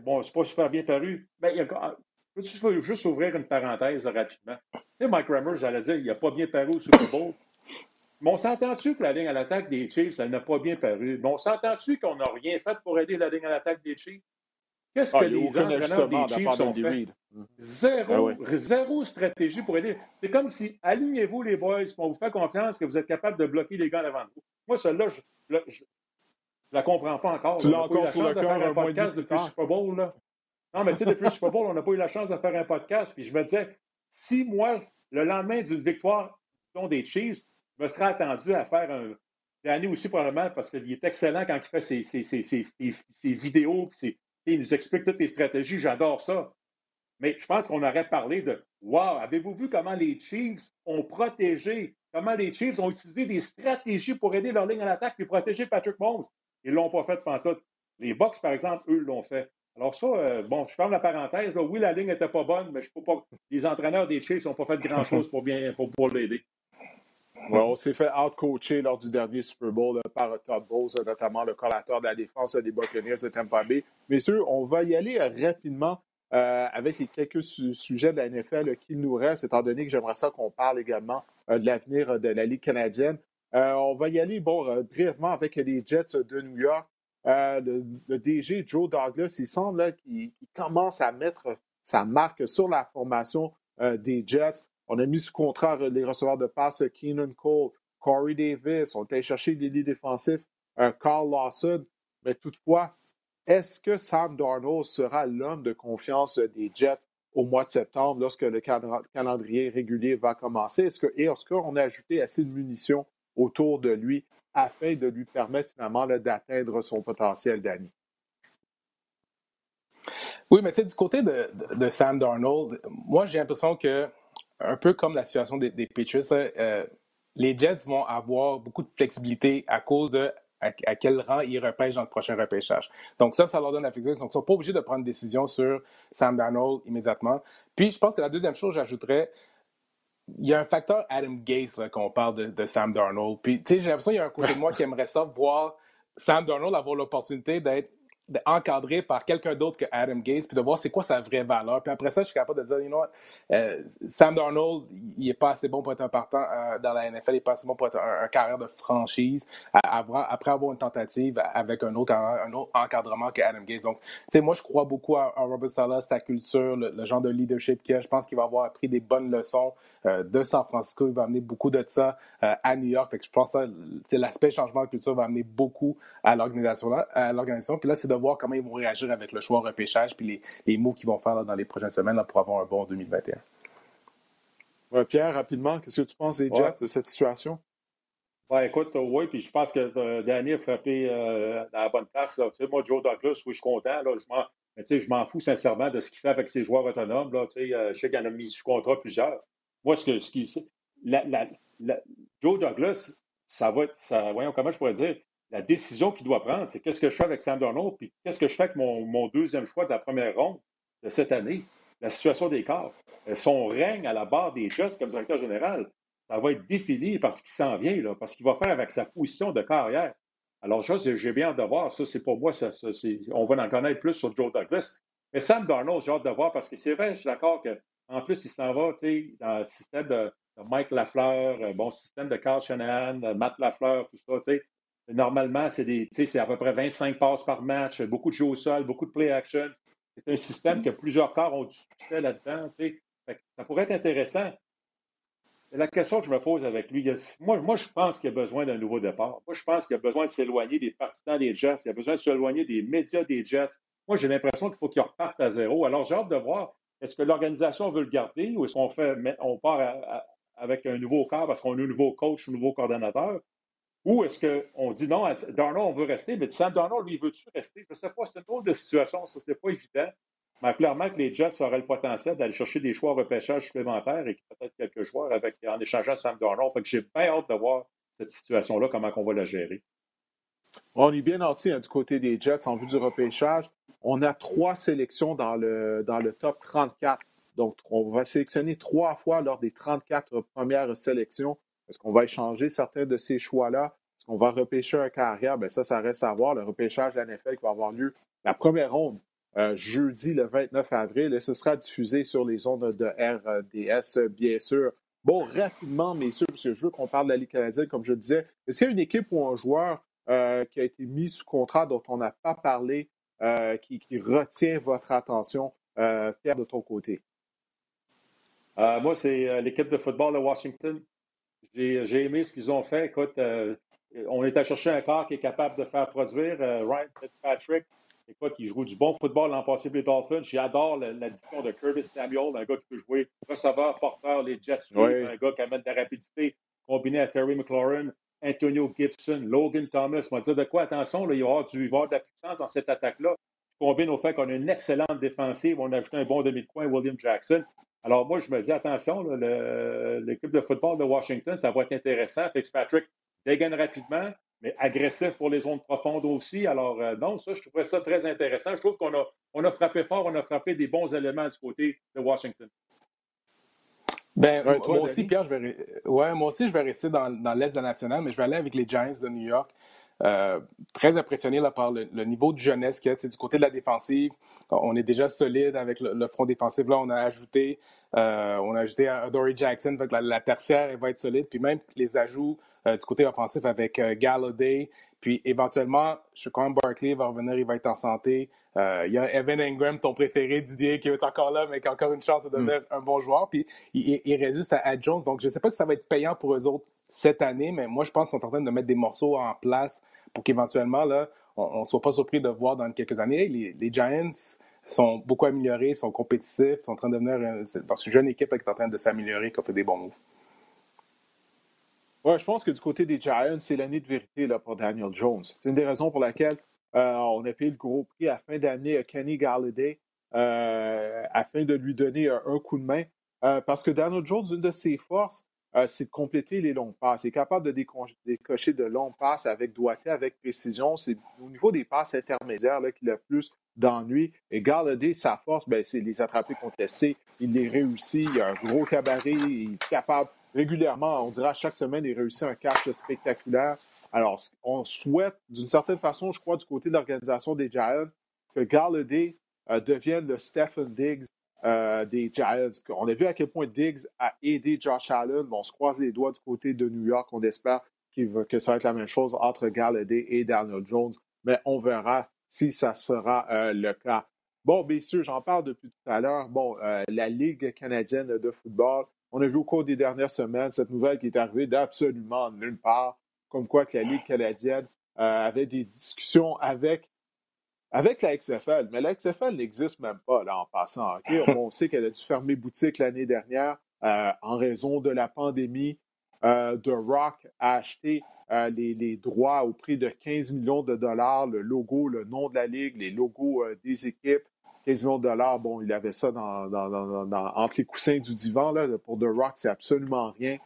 bon, c'est pas super bien paru. Mais il a, peux juste ouvrir une parenthèse rapidement? Tu sais, Mike Remmers, j'allais dire, il n'a pas bien paru au Super Bowl. Mais on s'entend-tu que la ligne à l'attaque des Chiefs, elle n'a pas bien paru? Mais on s'entend-tu qu'on n'a rien fait pour aider la ligne à l'attaque des Chiefs? Qu'est-ce ah, que les entraîneurs des Chiefs ont fait? Zéro, ah zéro stratégie pour aider. C'est comme si, alignez-vous les boys, on vous fait confiance que vous êtes capable de bloquer les gars devant vous. Moi, celle-là, je ne la comprends pas encore. Tu l'as encore sur le cœur un podcast depuis le Super Bowl. Là. Non, mais tu sais, depuis le Super Bowl, on n'a pas eu la chance de faire un podcast. Puis je me disais, si moi, le lendemain d'une victoire des Chiefs, je me serais attendu à faire un, Danny aussi, probablement, parce qu'il est excellent quand il fait ses, ses, ses, ses vidéos, il nous explique toutes les stratégies. J'adore ça. Mais je pense qu'on aurait parlé de Wow, avez-vous vu comment les Chiefs ont protégé, comment les Chiefs ont utilisé des stratégies pour aider leur ligne à l'attaque et protéger Patrick Mahomes? Ils ne l'ont pas fait tout. Les Bucks, par exemple, eux l'ont fait. Alors ça, euh, bon, je ferme la parenthèse. oui, la ligne n'était pas bonne, mais je peux pas. Les entraîneurs des Chiefs n'ont pas fait grand-chose pour bien pour l'aider. On s'est fait out-coacher lors du dernier Super Bowl par Todd Bowles, notamment le collateur de la défense des Buccaneers de Tampa Bay. Messieurs, on va y aller rapidement euh, avec les quelques sujets de la NFL qui nous restent, étant donné que j'aimerais ça qu'on parle également euh, de l'avenir de la Ligue canadienne. on va y aller, bon, brièvement avec les Jets de New York. Euh, le, DG Joe Douglas, il semble qu'il commence à mettre sa marque sur la formation euh, des Jets. On a mis sous contrat les receveurs de passe Keenan Cole, Corey Davis. On est allé chercher l'élite défensif euh, Carl Lawson. Mais toutefois, est-ce que Sam Darnold sera l'homme de confiance des Jets au mois de septembre lorsque le calendrier régulier va commencer? Est-ce qu'on a ajouté assez de munitions autour de lui afin de lui permettre finalement d'atteindre son potentiel, Danny? Oui, mais tu sais, du côté de, Sam Darnold, moi j'ai l'impression que, un peu comme la situation des, Patriots, euh, les Jets vont avoir beaucoup de flexibilité à cause de à, quel rang ils repêchent dans le prochain repêchage. Donc ça, ça leur donne la flexibilité. Donc ils ne sont pas obligés de prendre une décision sur Sam Darnold immédiatement. Puis je pense que la deuxième chose, j'ajouterais, il y a un facteur Adam Gates quand on parle de, Sam Darnold. Puis, tu sais, j'ai l'impression qu'il y a un côté de moi qui aimerait ça voir Sam Darnold avoir l'opportunité d'être encadré par quelqu'un d'autre que Adam Gates, puis de voir c'est quoi sa vraie valeur. Puis après ça, je suis capable de dire, you know what, euh, Sam Darnold, il n'est pas assez bon pour être un partant euh, dans la NFL, il n'est pas assez bon pour être un, carrière de franchise après avoir une tentative avec un autre, un autre encadrement que Adam Gates. Donc, tu sais, moi, je crois beaucoup à, Robert Sala, sa culture, le, genre de leadership qu'il a. Je pense qu'il va avoir appris des bonnes leçons euh, de San Francisco. Il va amener beaucoup de ça à New York. Fait que je pense que l'aspect changement de culture va amener beaucoup à l'organisation. Puis là, c'est voir comment ils vont réagir avec le choix repêchage puis les, les mots qu'ils vont faire dans les prochaines semaines pour avoir un bon 2021. Pierre, rapidement, qu'est-ce que tu penses des Jets de cette situation? Ouais, écoute, oui, puis je pense que euh, Danny a frappé euh, dans la bonne place. moi, Joe Douglas, oui, je suis content. Là, je m'en fous sincèrement de ce qu'il fait avec ses joueurs autonomes. Là, euh, je sais qu'il en a mis sous contrat plusieurs. Moi, ce, que, ce qui. Joe Douglas, ça va être. Ça, voyons, comment je pourrais dire? La décision qu'il doit prendre, c'est qu'est-ce que je fais avec Sam Darnold, puis qu'est-ce que je fais avec mon, deuxième choix de la première ronde de cette année, la situation des corps. Euh, son règne à la barre des Jets comme directeur général, ça va être défini parce qu'il s'en vient, là, parce qu'il va faire avec sa position de carrière. Alors, ça, j'ai bien hâte de voir. Ça, c'est pour moi, ça, on va en connaître plus sur Joe Douglas. Mais Sam Darnold, j'ai hâte de voir parce que c'est vrai, je suis d'accord qu'en plus, il s'en va dans le système de, Mike Lafleur, euh, bon système de Carl Shanahan, Matt Lafleur, tout ça. Normalement, c'est à peu près 25 passes par match, beaucoup de jeux au sol, beaucoup de play action. C'est un système que plusieurs corps ont discuté là-dedans. Ça pourrait être intéressant. la question que je me pose avec lui, moi, moi je pense qu'il a besoin d'un nouveau départ. Moi, je pense qu'il a besoin de s'éloigner des partisans des Jets. Il a besoin de s'éloigner des médias des Jets. Moi, j'ai l'impression qu'il faut qu'il reparte à zéro. Alors, j'ai hâte de voir, est-ce que l'organisation veut le garder ou est-ce qu'on on part avec un nouveau corps parce qu'on a un nouveau coach, un nouveau coordonnateur? Ou est-ce qu'on dit non, Darnold, on veut rester, mais Sam Darnold, lui, veut-tu rester? Je ne sais pas, c'est une autre situation, ça, c'est pas évident. Mais clairement que les Jets auraient le potentiel d'aller chercher des choix repêchage supplémentaires et peut-être quelques joueurs avec, en échangeant Sam Darnold. Fait que j'ai bien hâte de voir cette situation-là, comment on va la gérer. On est bien nanti hein, du côté des Jets en vue du repêchage. On a trois sélections dans le, dans le top 34. Donc, on va sélectionner trois fois lors des 34 premières sélections. Est-ce qu'on va échanger certains de ces choix-là? Est-ce qu'on va repêcher un carrière? Bien, ça, ça reste à voir. Le repêchage de la NFL qui va avoir lieu la première ronde euh, jeudi le 29 avril et ce sera diffusé sur les ondes de RDS, bien sûr. Bon, rapidement, messieurs, parce que je veux qu'on parle de la Ligue canadienne, comme je disais. Est-ce qu'il y a une équipe ou un joueur euh, qui a été mis sous contrat dont on n'a pas parlé, euh, qui, qui, retient votre attention, Pierre, de ton côté? moi, c'est l'équipe de football de Washington. J'ai aimé ce qu'ils ont fait. Écoute, euh, on est allé chercher un corps qui est capable de faire produire. Euh, Ryan Fitzpatrick, écoute, il joue du bon football l'an passé pour les Dolphins. J'adore l'addition de Curtis Samuel, un gars qui peut jouer receveur, porteur, les Jets, un gars qui amène de la rapidité, combiné à Terry McLaurin. Antonio Gibson, Logan Thomas. On va dire de quoi? Attention, il, va y avoir du, il va y avoir de la puissance dans cette attaque-là. Combine au fait qu'on a une excellente défensive. On a ajouté un bon demi de coin, William Jackson. Alors, moi, je me dis, attention, l'équipe de football de Washington, ça va être intéressant. Fitzpatrick dégaine rapidement, mais agressif pour les zones profondes aussi. Alors, euh, non, ça, je trouvais ça très intéressant. Je trouve qu'on a, on a frappé fort, on a frappé des bons éléments du côté de Washington. Ben, moi aussi, Pierre, je vais, ouais, moi aussi, je vais rester dans, dans l'Est de la nationale, mais je vais aller avec les Giants de New York. Euh, très impressionné là, par le, niveau de jeunesse qu'il y a. Du côté de la défensive, on est déjà solide avec le, front défensif. Là, on a ajouté, euh, on a ajouté Dory Jackson, fait la, la, tertiaire elle va être solide. Puis même les ajouts euh, du côté offensif avec Galladay. Puis éventuellement, je crois que Barkley va revenir, il va être en santé. Il y a Evan Ingram, ton préféré, Didier, qui est encore là, mais qui a encore une chance de devenir mm. un bon joueur. Puis il, il résiste à, à Jones. Donc je ne sais pas si ça va être payant pour eux autres cette année, mais moi, je pense qu'ils sont en train de mettre des morceaux en place pour qu'éventuellement, là, on ne soit pas surpris de voir dans quelques années, les, Giants sont beaucoup améliorés, sont compétitifs, sont en train de devenir dans une jeune équipe qui est en train de s'améliorer, qui a fait des bons moves. Oui, je pense que du côté des Giants, c'est l'année de vérité là, pour Daniel Jones. C'est une des raisons pour laquelle euh, on a payé le gros prix à fin d'année à Kenny Galladay euh, afin de lui donner un, coup de main. Euh, parce que Daniel Jones, une de ses forces, euh, c'est de compléter les longues passes. Il est capable de décocher de longues passes avec doigté, avec précision. C'est au niveau des passes intermédiaires qu'il a plus d'ennuis. Et Galladay, sa force, ben, c'est les attraper contestés. Il les réussit. Il a un gros cabaret. Il est capable régulièrement, on dirait à chaque semaine, il réussit un catch spectaculaire. Alors, on souhaite, d'une certaine façon, je crois, du côté de l'organisation des Giants, que Galladay euh, devienne le Stephen Diggs euh, des Giants. On a vu à quel point Diggs a aidé Josh Allen. On se croise les doigts du côté de New York. On espère que ça va être la même chose entre Galladay et Daniel Jones. Mais on verra si ça sera euh, le cas. Bon, messieurs, j'en parle depuis tout à l'heure. Bon, euh, la Ligue canadienne de football, on a vu au cours des dernières semaines cette nouvelle qui est arrivée d'absolument nulle part, comme quoi que la Ligue canadienne avait des discussions avec avec la XFL, mais la XFL n'existe même pas là, en passant. [laughs] On sait qu'elle a dû fermer boutique l'année dernière euh, en raison de la pandémie. Euh, The Rock a acheté euh, les, droits au prix de 15 millions de dollars, le logo, le nom de la ligue, les logos des équipes. 15 millions de dollars, bon, il avait ça entre les coussins du divan. Là, pour The Rock, c'est absolument rien.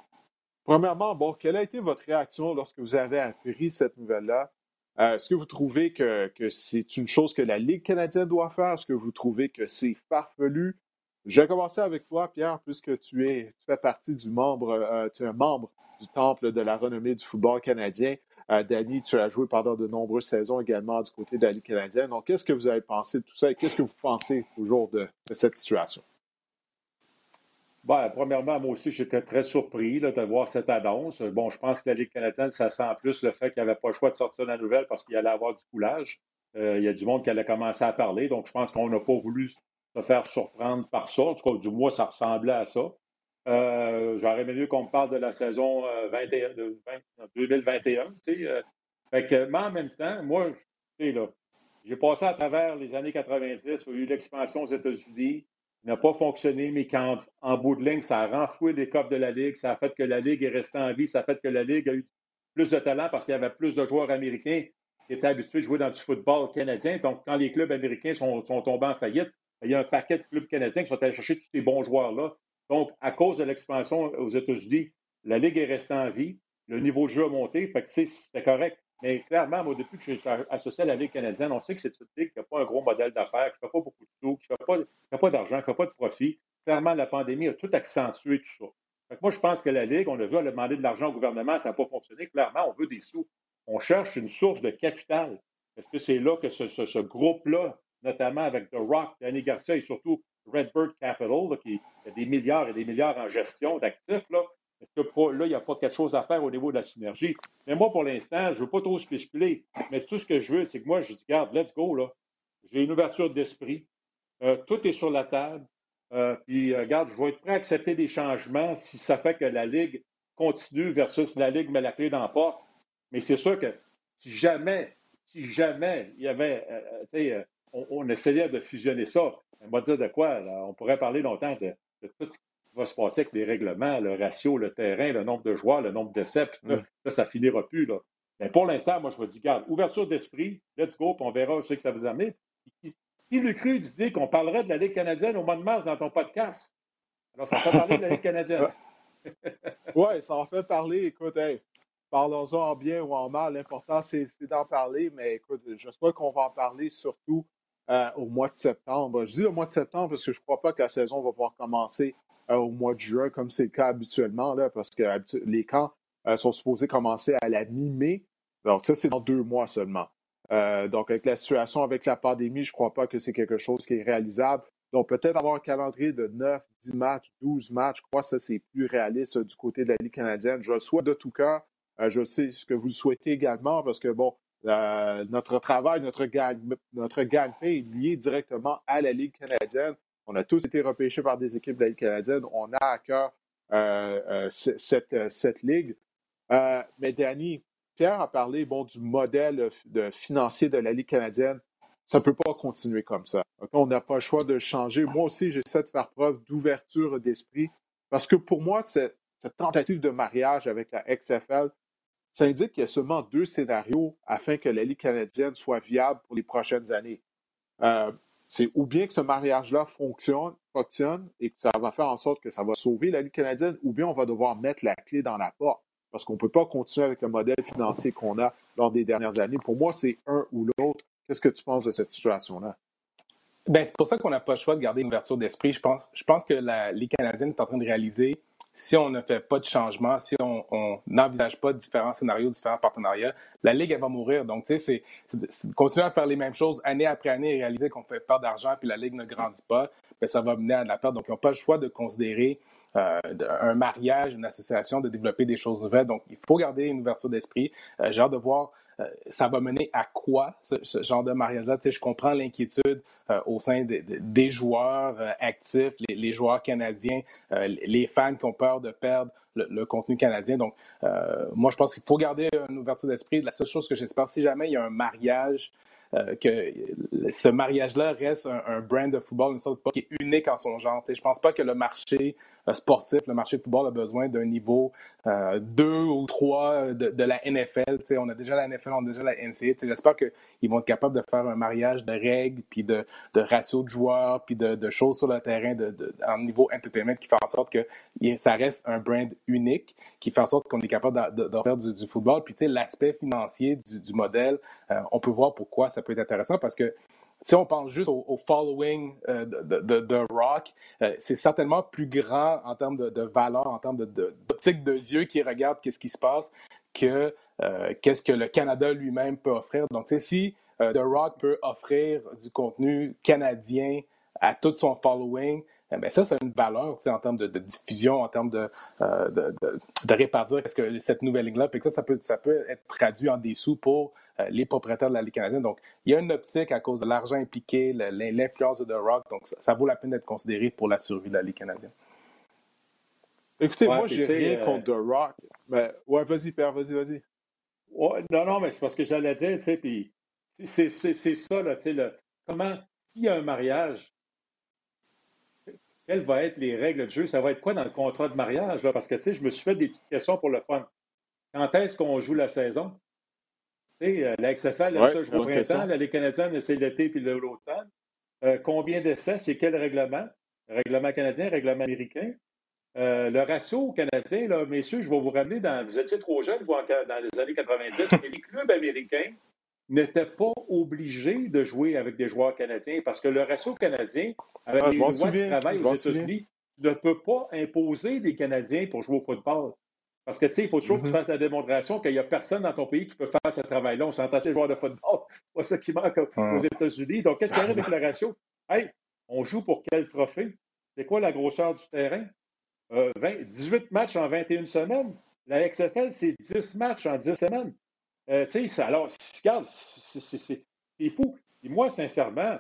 Premièrement, bon, quelle a été votre réaction lorsque vous avez appris cette nouvelle-là? Euh, est-ce que vous trouvez que, c'est une chose que la Ligue canadienne doit faire? Est-ce que vous trouvez que c'est farfelu? Je vais commencer avec toi, Pierre, puisque tu, es, tu fais partie du membre, euh, tu es un membre du temple de la renommée du football canadien. Euh, Danny, tu as joué pendant de nombreuses saisons également du côté de la Ligue canadienne. Donc, qu'est-ce que vous avez pensé de tout ça et qu'est-ce que vous pensez toujours de cette situation? Ben, premièrement, moi aussi, j'étais très surpris de voir cette annonce. Bon, je pense que la Ligue canadienne, ça sent plus le fait qu'il n'y avait pas le choix de sortir la nouvelle parce qu'il allait avoir du coulage. Euh, il y a du monde qui allait commencer à parler. Donc, je pense qu'on n'a pas voulu se faire surprendre par ça. En tout cas, du moins, ça ressemblait à ça. Euh, J'aurais aimé mieux qu'on me parle de la saison 21, euh, 2021. Euh. mais en même temps, moi, j'ai passé à travers les années 90 où il y a eu l'expansion aux États-Unis n'a pas fonctionné, mais qu'en en bout de ligne, ça a renfloué les copes de la Ligue, ça a fait que la Ligue est restée en vie, ça a fait que la Ligue a eu plus de talent parce qu'il y avait plus de joueurs américains qui étaient habitués de jouer dans du football canadien. Donc, quand les clubs américains sont, tombés en faillite, il y a un paquet de clubs canadiens qui sont allés chercher tous ces bons joueurs-là. Donc, à cause de l'expansion aux États-Unis, la Ligue est restée en vie, le niveau de jeu a monté, fait que c'était correct. Mais clairement, moi, depuis que je suis associé à la Ligue canadienne, on sait que c'est une ligue qui n'a pas un gros modèle d'affaires, qui ne fait pas beaucoup de sous, qui ne fait pas, d'argent, qui ne fait pas de profit. Clairement, la pandémie a tout accentué tout ça. moi, je pense que la Ligue, on a vu, elle a de l'argent au gouvernement, ça n'a pas fonctionné. Clairement, on veut des sous. On cherche une source de capital. Est-ce que c'est là que ce, groupe-là, notamment avec The Rock, Danny Garcia et surtout Redbird Capital, qui a des milliards et des milliards en gestion d'actifs, là, est-ce que là, il n'y a pas quelque chose à faire au niveau de la synergie? Mais moi, pour l'instant, je ne veux pas trop spéculer. Mais tout ce que je veux, c'est que moi, je dis, garde, let's go, là. J'ai une ouverture d'esprit. Euh, tout est sur la table. Euh, puis, euh, regarde, je vais être prêt à accepter des changements si ça fait que la Ligue continue versus la Ligue met la clé dans la porte. Mais c'est sûr que si jamais, si jamais il y avait, tu sais, on, essayait de fusionner ça, on va dire de quoi? on pourrait parler longtemps de, de tout va se passer avec les règlements, le ratio, le terrain, le nombre de joueurs, le nombre de puis là, là, ça finira plus. Là. Mais pour l'instant, moi, je me dis, garde, ouverture d'esprit, let's go, puis on verra ce que ça vous amène. Qui, qui le cru d'idée qu'on parlerait de la Ligue canadienne au mois de mars dans ton podcast? Alors, ça fait parler de la Ligue canadienne. [laughs] oui, ça en fait parler. Écoute, parlons-en en bien ou en mal. L'important, c'est d'en parler. Mais écoute, j'espère qu'on va en parler surtout euh, au mois de septembre. Je dis au mois de septembre parce que je ne crois pas que la saison va pouvoir commencer au mois de juin, comme c'est le cas habituellement, là, parce que les camps euh, sont supposés commencer à la mi-mai. Donc, ça, c'est dans deux mois seulement. donc, avec la situation avec la pandémie, je ne crois pas que c'est quelque chose qui est réalisable. Donc, peut-être avoir un calendrier de 9, 10 matchs, 12 matchs, je crois que ça, c'est plus réaliste du côté de la Ligue canadienne. Je le souhaite de tout cœur. je sais ce que vous souhaitez également parce que, bon, notre travail, notre gagne, notre gagne-pain est lié directement à la Ligue canadienne. On a tous été repêchés par des équipes de la Ligue canadienne. On a à cœur euh, euh, cette, euh, cette, ligue. mais Danny, Pierre a parlé bon, du modèle financier de la Ligue canadienne. Ça ne peut pas continuer comme ça. On n'a pas le choix de changer. Moi aussi, j'essaie de faire preuve d'ouverture d'esprit parce que pour moi, cette, tentative de mariage avec la XFL, ça indique qu'il y a seulement deux scénarios afin que la Ligue canadienne soit viable pour les prochaines années. C'est ou bien que ce mariage-là fonctionne, fonctionne et que ça va faire en sorte que ça va sauver la Ligue canadienne, ou bien on va devoir mettre la clé dans la porte parce qu'on ne peut pas continuer avec le modèle financier qu'on a lors des dernières années. Pour moi, c'est un ou l'autre. Qu'est-ce que tu penses de cette situation-là? Ben, c'est pour ça qu'on n'a pas le choix de garder une ouverture d'esprit. Je pense, je pense que la Ligue canadienne est en train de réaliser si on ne fait pas de changement, si on n'envisage pas différents scénarios, différents partenariats, la Ligue, elle va mourir. Donc, tu sais, c'est continuer à faire les mêmes choses année après année et réaliser qu'on fait perdre d'argent puis la Ligue ne grandit pas, bien, ça va mener à de la perte. Donc, ils n'ont pas le choix de considérer euh, un mariage, une association, de développer des choses nouvelles. Donc, il faut garder une ouverture d'esprit. Euh, j'ai hâte de voir ça va mener à quoi ce, genre de mariage-là? Tu sais, je comprends l'inquiétude euh, au sein des joueurs euh, actifs, les, joueurs canadiens, les fans qui ont peur de perdre le, contenu canadien. Donc, moi, je pense qu'il faut garder une ouverture d'esprit. La seule chose que j'espère, si jamais il y a un mariage euh, que ce mariage-là reste un, brand de football, une sorte de qui est unique en son genre. Je je pense pas que le marché euh, sportif, le marché de football a besoin d'un niveau 2 euh, ou 3 de, la NFL. on a déjà la NFL, on a déjà la NCAA. J'espère qu'ils vont être capables de faire un mariage de règles, puis de, de ratios de joueurs, puis de, choses sur le terrain de, en niveau entertainment qui fait en sorte que ça reste un brand unique, qui fait en sorte qu'on est capable d'en faire du, football. Puis l'aspect financier du, modèle, on peut voir pourquoi ça ça peut être intéressant parce que si on pense juste au, following euh, de, Rock, euh, c'est certainement plus grand en termes de, valeur, en termes d'optique de, yeux qui regardent qu'est-ce qui se passe que euh, qu'est-ce que le Canada lui-même peut offrir. Donc, si The Rock peut offrir du contenu canadien à tout son following, ben, ça, c'est une valeur en termes de, diffusion, en termes de, euh, de, de, répartir ce que cette nouvelle ligue-là. ça, ça peut, ça peut être traduit en des sous pour euh, les propriétaires de la Ligue canadienne. Donc, il y a une optique à cause de l'argent impliqué, l'influence de The Rock. Donc, ça, vaut la peine d'être considéré pour la survie de la Ligue canadienne. Écoutez, moi, j'ai rien euh, contre The Rock. Mais, ouais, vas-y, Père, vas-y, vas-y. non, non, mais c'est parce que j'allais dire, tu sais, puis c'est ça, là, tu sais, comment, s'il y a un mariage, quelles vont être les règles de jeu? Ça va être quoi dans le contrat de mariage? Là? Parce que, tu sais, je me suis fait des petites questions pour le fun. Quand est-ce qu'on joue la saison? Tu sais, euh, la XFL, ouais, ça, je au printemps, la Ligue canadienne, c'est l'été puis l'automne. Euh, combien d'essais? C'est quel règlement? règlement canadien, règlement américain? Euh, le ratio canadien, là, messieurs, je vais vous ramener dans. Vous étiez trop jeunes, vous, dans les années 90, mais les clubs américains n'était pas obligé de jouer avec des joueurs canadiens parce que le ratio canadien, avec ah, les lois de travail aux États-Unis, ne peut pas imposer des Canadiens pour jouer au football. Parce que, tu sais, il faut toujours que tu mm-hmm. fasses la démonstration qu'il n'y a personne dans ton pays qui peut faire ce travail-là. On s'entend les joueurs de football. C'est pas ça qui manque aux États-Unis. Donc, qu'est-ce qu'il y a avec le ratio? Hey, on joue pour quel trophée? C'est quoi la grosseur du terrain? 18 euh, matchs en 21 semaines. La XFL, c'est 10 matchs en 10 semaines. Euh, tu sais, alors, regarde, c'est fou. Et moi, sincèrement,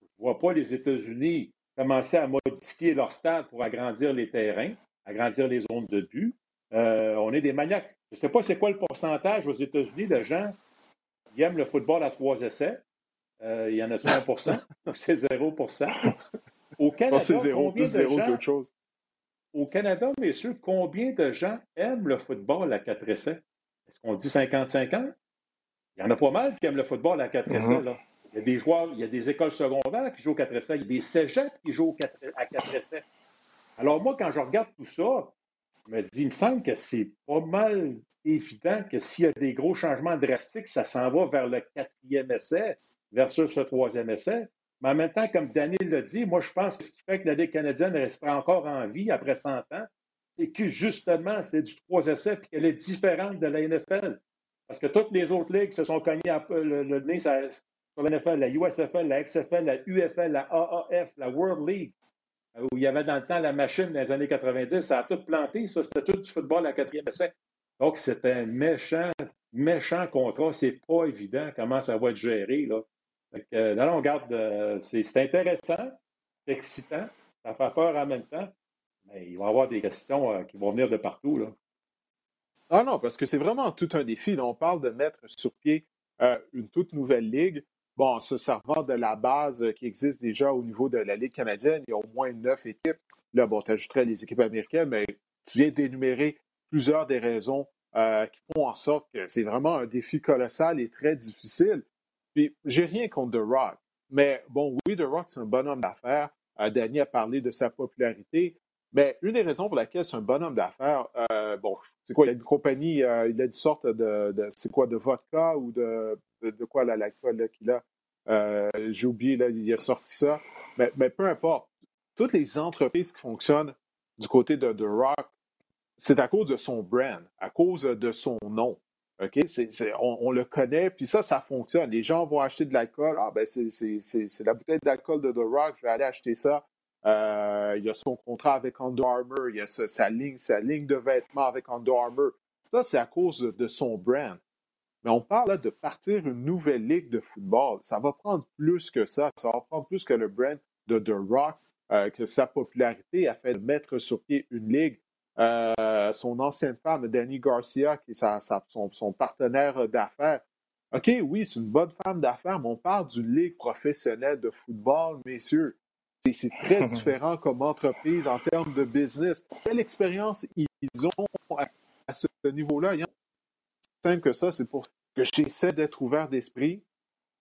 je ne vois pas les États-Unis commencer à modifier leur stade pour agrandir les terrains, agrandir les zones de but. Euh, on est des maniaques. Je ne sais pas c'est quoi le pourcentage aux États-Unis de gens qui aiment le football à trois essais. Euh, il y en a 100% c'est 0 Au Canada, c'est zéro, plus zéro d'autre chose. au Canada, messieurs, combien de gens aiment le football à 4 essais? Est-ce qu'on dit 50-50? Il y en a pas mal qui aiment le football à 4 essais. Mm-hmm. Il y a des joueurs, il y a des écoles secondaires qui jouent au 4 essais, il y a des cégeps qui jouent à 4 essais. Alors moi, quand je regarde tout ça, je me dis, il me semble que c'est pas mal évident que s'il y a des gros changements drastiques, ça s'en va vers le quatrième essai versus le troisième essai. Mais en même temps, comme Daniel l'a dit, moi, je pense que ce qui fait que la Ligue canadienne restera encore en vie après 100 ans, c'est que justement, c'est du trois essais et qu'elle est différente de la NFL. Parce que toutes les autres ligues se sont cognées le, le, nez sur la NFL, la USFL, la XFL, la UFL, la AAF, la World League, où il y avait dans le temps la machine dans les années 90. Ça a tout planté, ça. C'était tout du football à quatrième essai. Donc, c'était un méchant, méchant contrat. C'est pas évident comment ça va être géré. Là. Euh, là, on garde. Euh, c'est intéressant, c'est excitant, ça fait peur en même temps, mais il va y avoir des questions euh, qui vont venir de partout. Là. Ah non, parce que c'est vraiment tout un défi. Là, on parle de mettre sur pied une toute nouvelle ligue. Bon, se servant de la base qui existe déjà au niveau de la Ligue canadienne, il y a au moins neuf équipes. Là, bon, tu ajouterais les équipes américaines, mais tu viens d'énumérer plusieurs des raisons qui font en sorte que c'est vraiment un défi colossal et très difficile. Puis, j'ai rien contre The Rock. Mais bon, oui, The Rock, c'est un bonhomme d'affaires. Euh, Danny a parlé de sa popularité. Mais une des raisons pour laquelle c'est un bonhomme d'affaires, euh, bon, c'est quoi? Il a une compagnie, euh, il a une sorte de, c'est quoi, de vodka ou de, de, quoi l'alcool qu'il a? J'ai oublié, là, il a sorti ça. Mais, peu importe. Toutes les entreprises qui fonctionnent du côté de The Rock, c'est à cause de son brand, à cause de son nom. OK? on, le connaît, puis ça, ça fonctionne. Les gens vont acheter de l'alcool. Ah, ben, c'est la bouteille d'alcool de The Rock, je vais aller acheter ça. Euh, il y a son contrat avec Under Armour, il y a sa, ligne, sa ligne de vêtements avec Under Armour. Ça, c'est à cause de, son brand. Mais on parle là de partir une nouvelle ligue de football. Ça va prendre plus que ça. Ça va prendre plus que le brand de The Rock, euh, que sa popularité a fait mettre sur pied une ligue. Euh, son ancienne femme, Danny Garcia, qui est son, partenaire d'affaires. OK, oui, c'est une bonne femme d'affaires, mais on parle d'une ligue professionnelle de football, messieurs. C'est très [laughs] différent comme entreprise en termes de business. Quelle expérience ils ont à, ce niveau-là? Simple que ça, c'est pour que j'essaie d'être ouvert d'esprit,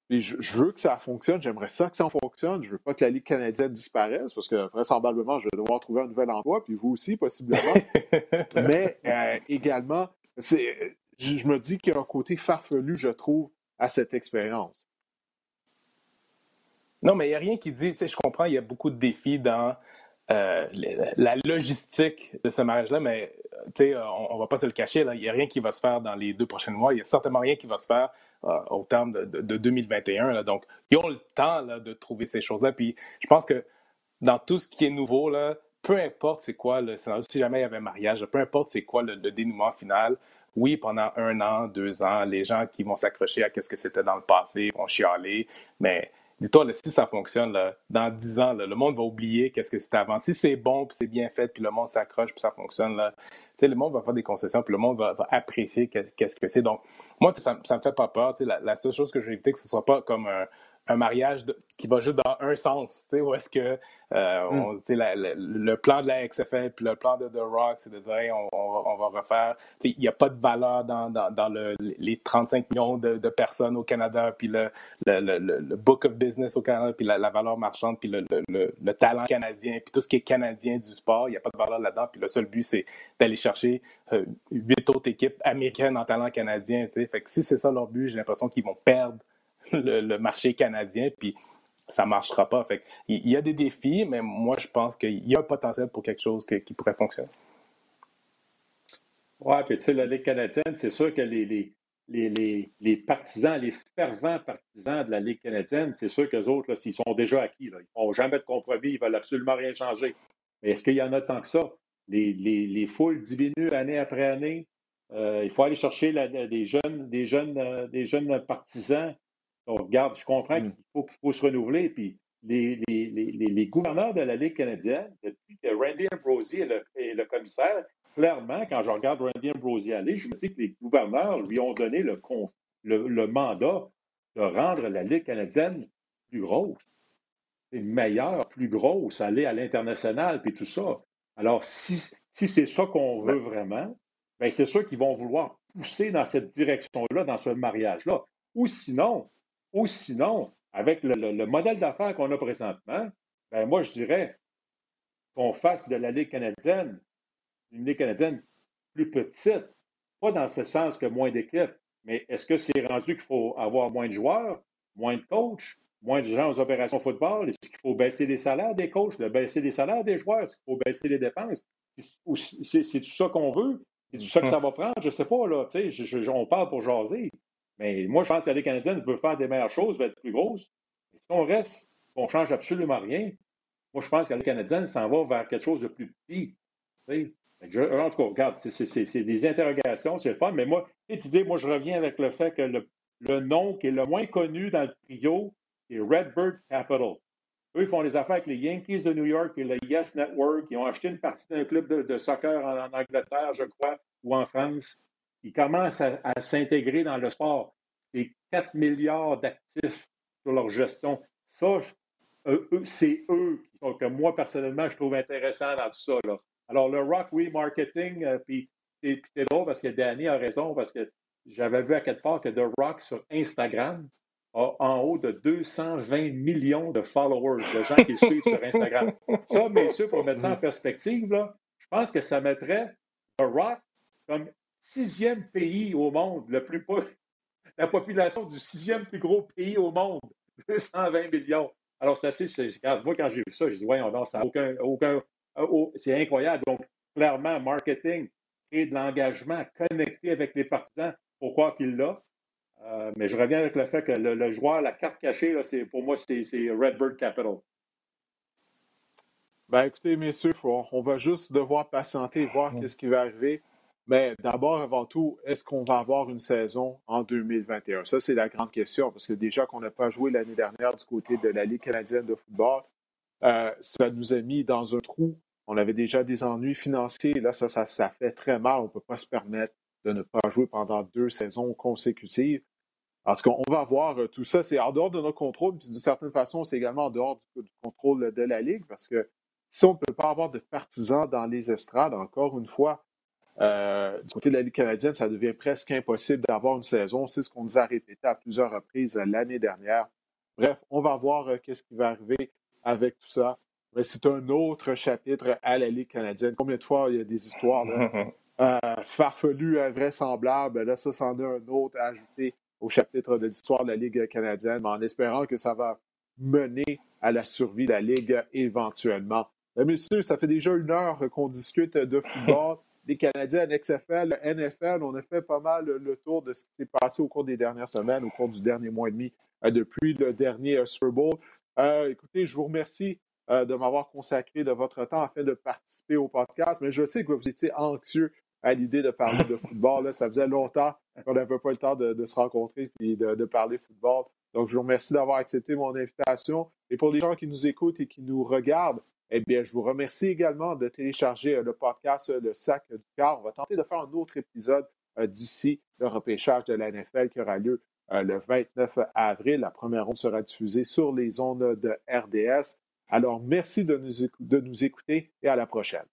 je, veux que ça fonctionne, j'aimerais ça que ça fonctionne. Je veux pas que la Ligue canadienne disparaisse parce que vraisemblablement, je vais devoir trouver un nouvel emploi, puis vous aussi, possiblement. [laughs] Mais euh, également, je, me dis qu'il y a un côté farfelu, je trouve, à cette expérience. Non, mais il n'y a rien qui dit, je comprends, il y a beaucoup de défis dans euh, la logistique de ce mariage-là, mais on ne va pas se le cacher, il n'y a rien qui va se faire dans les deux prochains mois. Il n'y a certainement rien qui va se faire euh, au terme de, 2021. donc, ils ont le temps de trouver ces choses-là. Puis, je pense que dans tout ce qui est nouveau, là, peu importe c'est quoi le scénario, si jamais il y avait mariage, peu importe c'est quoi le, dénouement final, oui, pendant un an, deux ans, les gens qui vont s'accrocher à ce que c'était dans le passé vont chialer, mais Dis-toi, si ça fonctionne, dans dix ans, le monde va oublier qu'est-ce que c'était avant. Si c'est bon, puis c'est bien fait, puis le monde s'accroche, puis ça fonctionne, là, le monde va faire des concessions, puis le monde va, apprécier qu'est-ce que c'est. Donc, moi, ça ne me fait pas peur. La, la, seule chose que je vais éviter, que ce ne soit pas comme un, un mariage qui va juste dans un sens, tu sais, où est-ce que euh, hmm. le plan de la XFL puis le plan de The Rock, c'est de dire, on, va refaire, il n'y a pas de valeur dans, dans, le, les 35 millions de, personnes au Canada, puis le, le, book of business au Canada, puis la, valeur marchande, puis le, talent canadien, puis tout ce qui est canadien du sport, il n'y a pas de valeur là-dedans, puis le seul but, c'est d'aller chercher euh, huit autres équipes américaines en talent canadien, tu sais, fait que si c'est ça leur but, j'ai l'impression qu'ils vont perdre le, marché canadien, puis ça ne marchera pas. Fait il y a des défis, mais moi, je pense qu'il y a un potentiel pour quelque chose qui, pourrait fonctionner. Oui, puis tu sais, la Ligue canadienne, c'est sûr que les, les, les, partisans, les fervents partisans de la Ligue canadienne, c'est sûr qu'eux autres, s'ils sont déjà acquis, ils ne font jamais de compromis, ils ne veulent absolument rien changer. Mais est-ce qu'il y en a tant que ça? Les, foules diminuent année après année. Euh, il faut aller chercher des, jeunes, des, jeunes, euh, des jeunes partisans donc, regarde, je comprends mm. qu'il faut, faut se renouveler. Puis les, les, les, les, gouverneurs de la Ligue canadienne, depuis que Randy Ambrosie est le, commissaire, clairement, quand je regarde Randy Ambrosie aller, je me dis que les gouverneurs lui ont donné le, le, mandat de rendre la Ligue canadienne plus grosse, meilleure, plus grosse, aller à l'international, puis tout ça. Alors, si, si c'est ça qu'on veut vraiment, bien, c'est sûr qu'ils vont vouloir pousser dans cette direction-là, dans ce mariage-là. Ou sinon, ou sinon, avec le, modèle d'affaires qu'on a présentement, ben moi, je dirais qu'on fasse de la Ligue canadienne une Ligue canadienne plus petite, pas dans ce sens que moins d'équipes, mais est-ce que c'est rendu qu'il faut avoir moins de joueurs, moins de coachs, moins de gens aux opérations football? Est-ce qu'il faut baisser les salaires des coachs, baisser les salaires des joueurs? Est-ce qu'il faut baisser les dépenses? C'est tout ça qu'on veut? C'est tout ça que ça va prendre? Je ne sais pas, là. on parle pour jaser. Mais moi, je pense que la Ligue canadienne peut faire des meilleures choses, va être plus grosse. si on reste, on ne change absolument rien, moi, je pense que la Ligue canadienne s'en va vers quelque chose de plus petit. en tout cas, regarde, c'est des interrogations, c'est le fun, mais moi, tu dis, moi, je reviens avec le fait que le, nom qui est le moins connu dans le trio, c'est Redbird Capital. Eux, ils font les affaires avec les Yankees de New York et le Yes Network. Ils ont acheté une partie d'un club de, soccer en, Angleterre, je crois, ou en France. Ils commencent à, s'intégrer dans le sport. C'est 4 milliards d'actifs sur leur gestion. Ça, c'est eux que moi, personnellement, je trouve intéressant dans tout ça. Alors, le Rock, oui, marketing, euh, puis c'est drôle parce que Danny a raison, parce que j'avais vu à quelque part que The Rock sur Instagram a en haut de 220 millions de followers, de gens qui le suivent sur Instagram. Ça, messieurs, pour mettre ça en [laughs] perspective, là, je pense que ça mettrait The Rock comme sixième pays au monde, le plus la population du sixième plus gros pays au monde, [laughs] 220 millions. Alors, c'est assez, moi, quand j'ai vu ça, j'ai dit, voyons, non, ça n'a aucun, aucun, oh, c'est incroyable. Donc, clairement, marketing, créer de l'engagement, connecter avec les partisans, pourquoi qu'il l'a. Euh, mais je reviens avec le fait que le, joueur, la carte cachée, là, pour moi, c'est Redbird Capital. Ben, écoutez, messieurs, on va juste devoir patienter et voir ce qui va arriver. Mais d'abord, avant tout, est-ce qu'on va avoir une saison en 2021? Ça, c'est la grande question, parce que déjà qu'on n'a pas joué l'année dernière du côté de la Ligue canadienne de football, euh, ça nous a mis dans un trou. On avait déjà des ennuis financiers. Là, ça, ça, fait très mal. On ne peut pas se permettre de ne pas jouer pendant deux saisons consécutives. En tout cas, on va voir euh, tout ça. C'est en dehors de notre contrôle, puis d'une certaine façon, c'est également en dehors du, contrôle de la Ligue, parce que si on ne peut pas avoir de partisans dans les estrades, encore une fois, euh, du côté de la Ligue canadienne, ça devient presque impossible d'avoir une saison. C'est ce qu'on nous a répété à plusieurs reprises euh, l'année dernière. Bref, on va voir qu'est-ce qui va arriver avec tout ça. Mais c'est un autre chapitre à la Ligue canadienne. Combien de fois il y a des histoires là, [laughs] euh, farfelu, invraisemblable. Là, ça, c'en est un autre à ajouter au chapitre de l'histoire de la Ligue canadienne, mais en espérant que ça va mener à la survie de la Ligue éventuellement. Mais messieurs, ça fait déjà une heure qu'on discute de football. Les Canadiens, XFL, NFL, on a fait pas mal le tour de ce qui s'est passé au cours des dernières semaines, au cours du dernier mois et demi, euh, depuis le dernier euh, Super Bowl. écoutez, je vous remercie de m'avoir consacré de votre temps afin de participer au podcast, mais je sais que vous étiez anxieux à l'idée de parler de football. Ça faisait longtemps qu'on n'avait pas le temps de, se rencontrer et de, parler football. Donc, je vous remercie d'avoir accepté mon invitation. Et pour les gens qui nous écoutent et qui nous regardent, eh bien, je vous remercie également de télécharger euh, le podcast euh, Le Sac du Car. On va tenter de faire un autre épisode euh, d'ici le repêchage de la NFL qui aura lieu le 29 avril. La première ronde sera diffusée sur les ondes de RDS. Alors, merci de nous écouter et à la prochaine.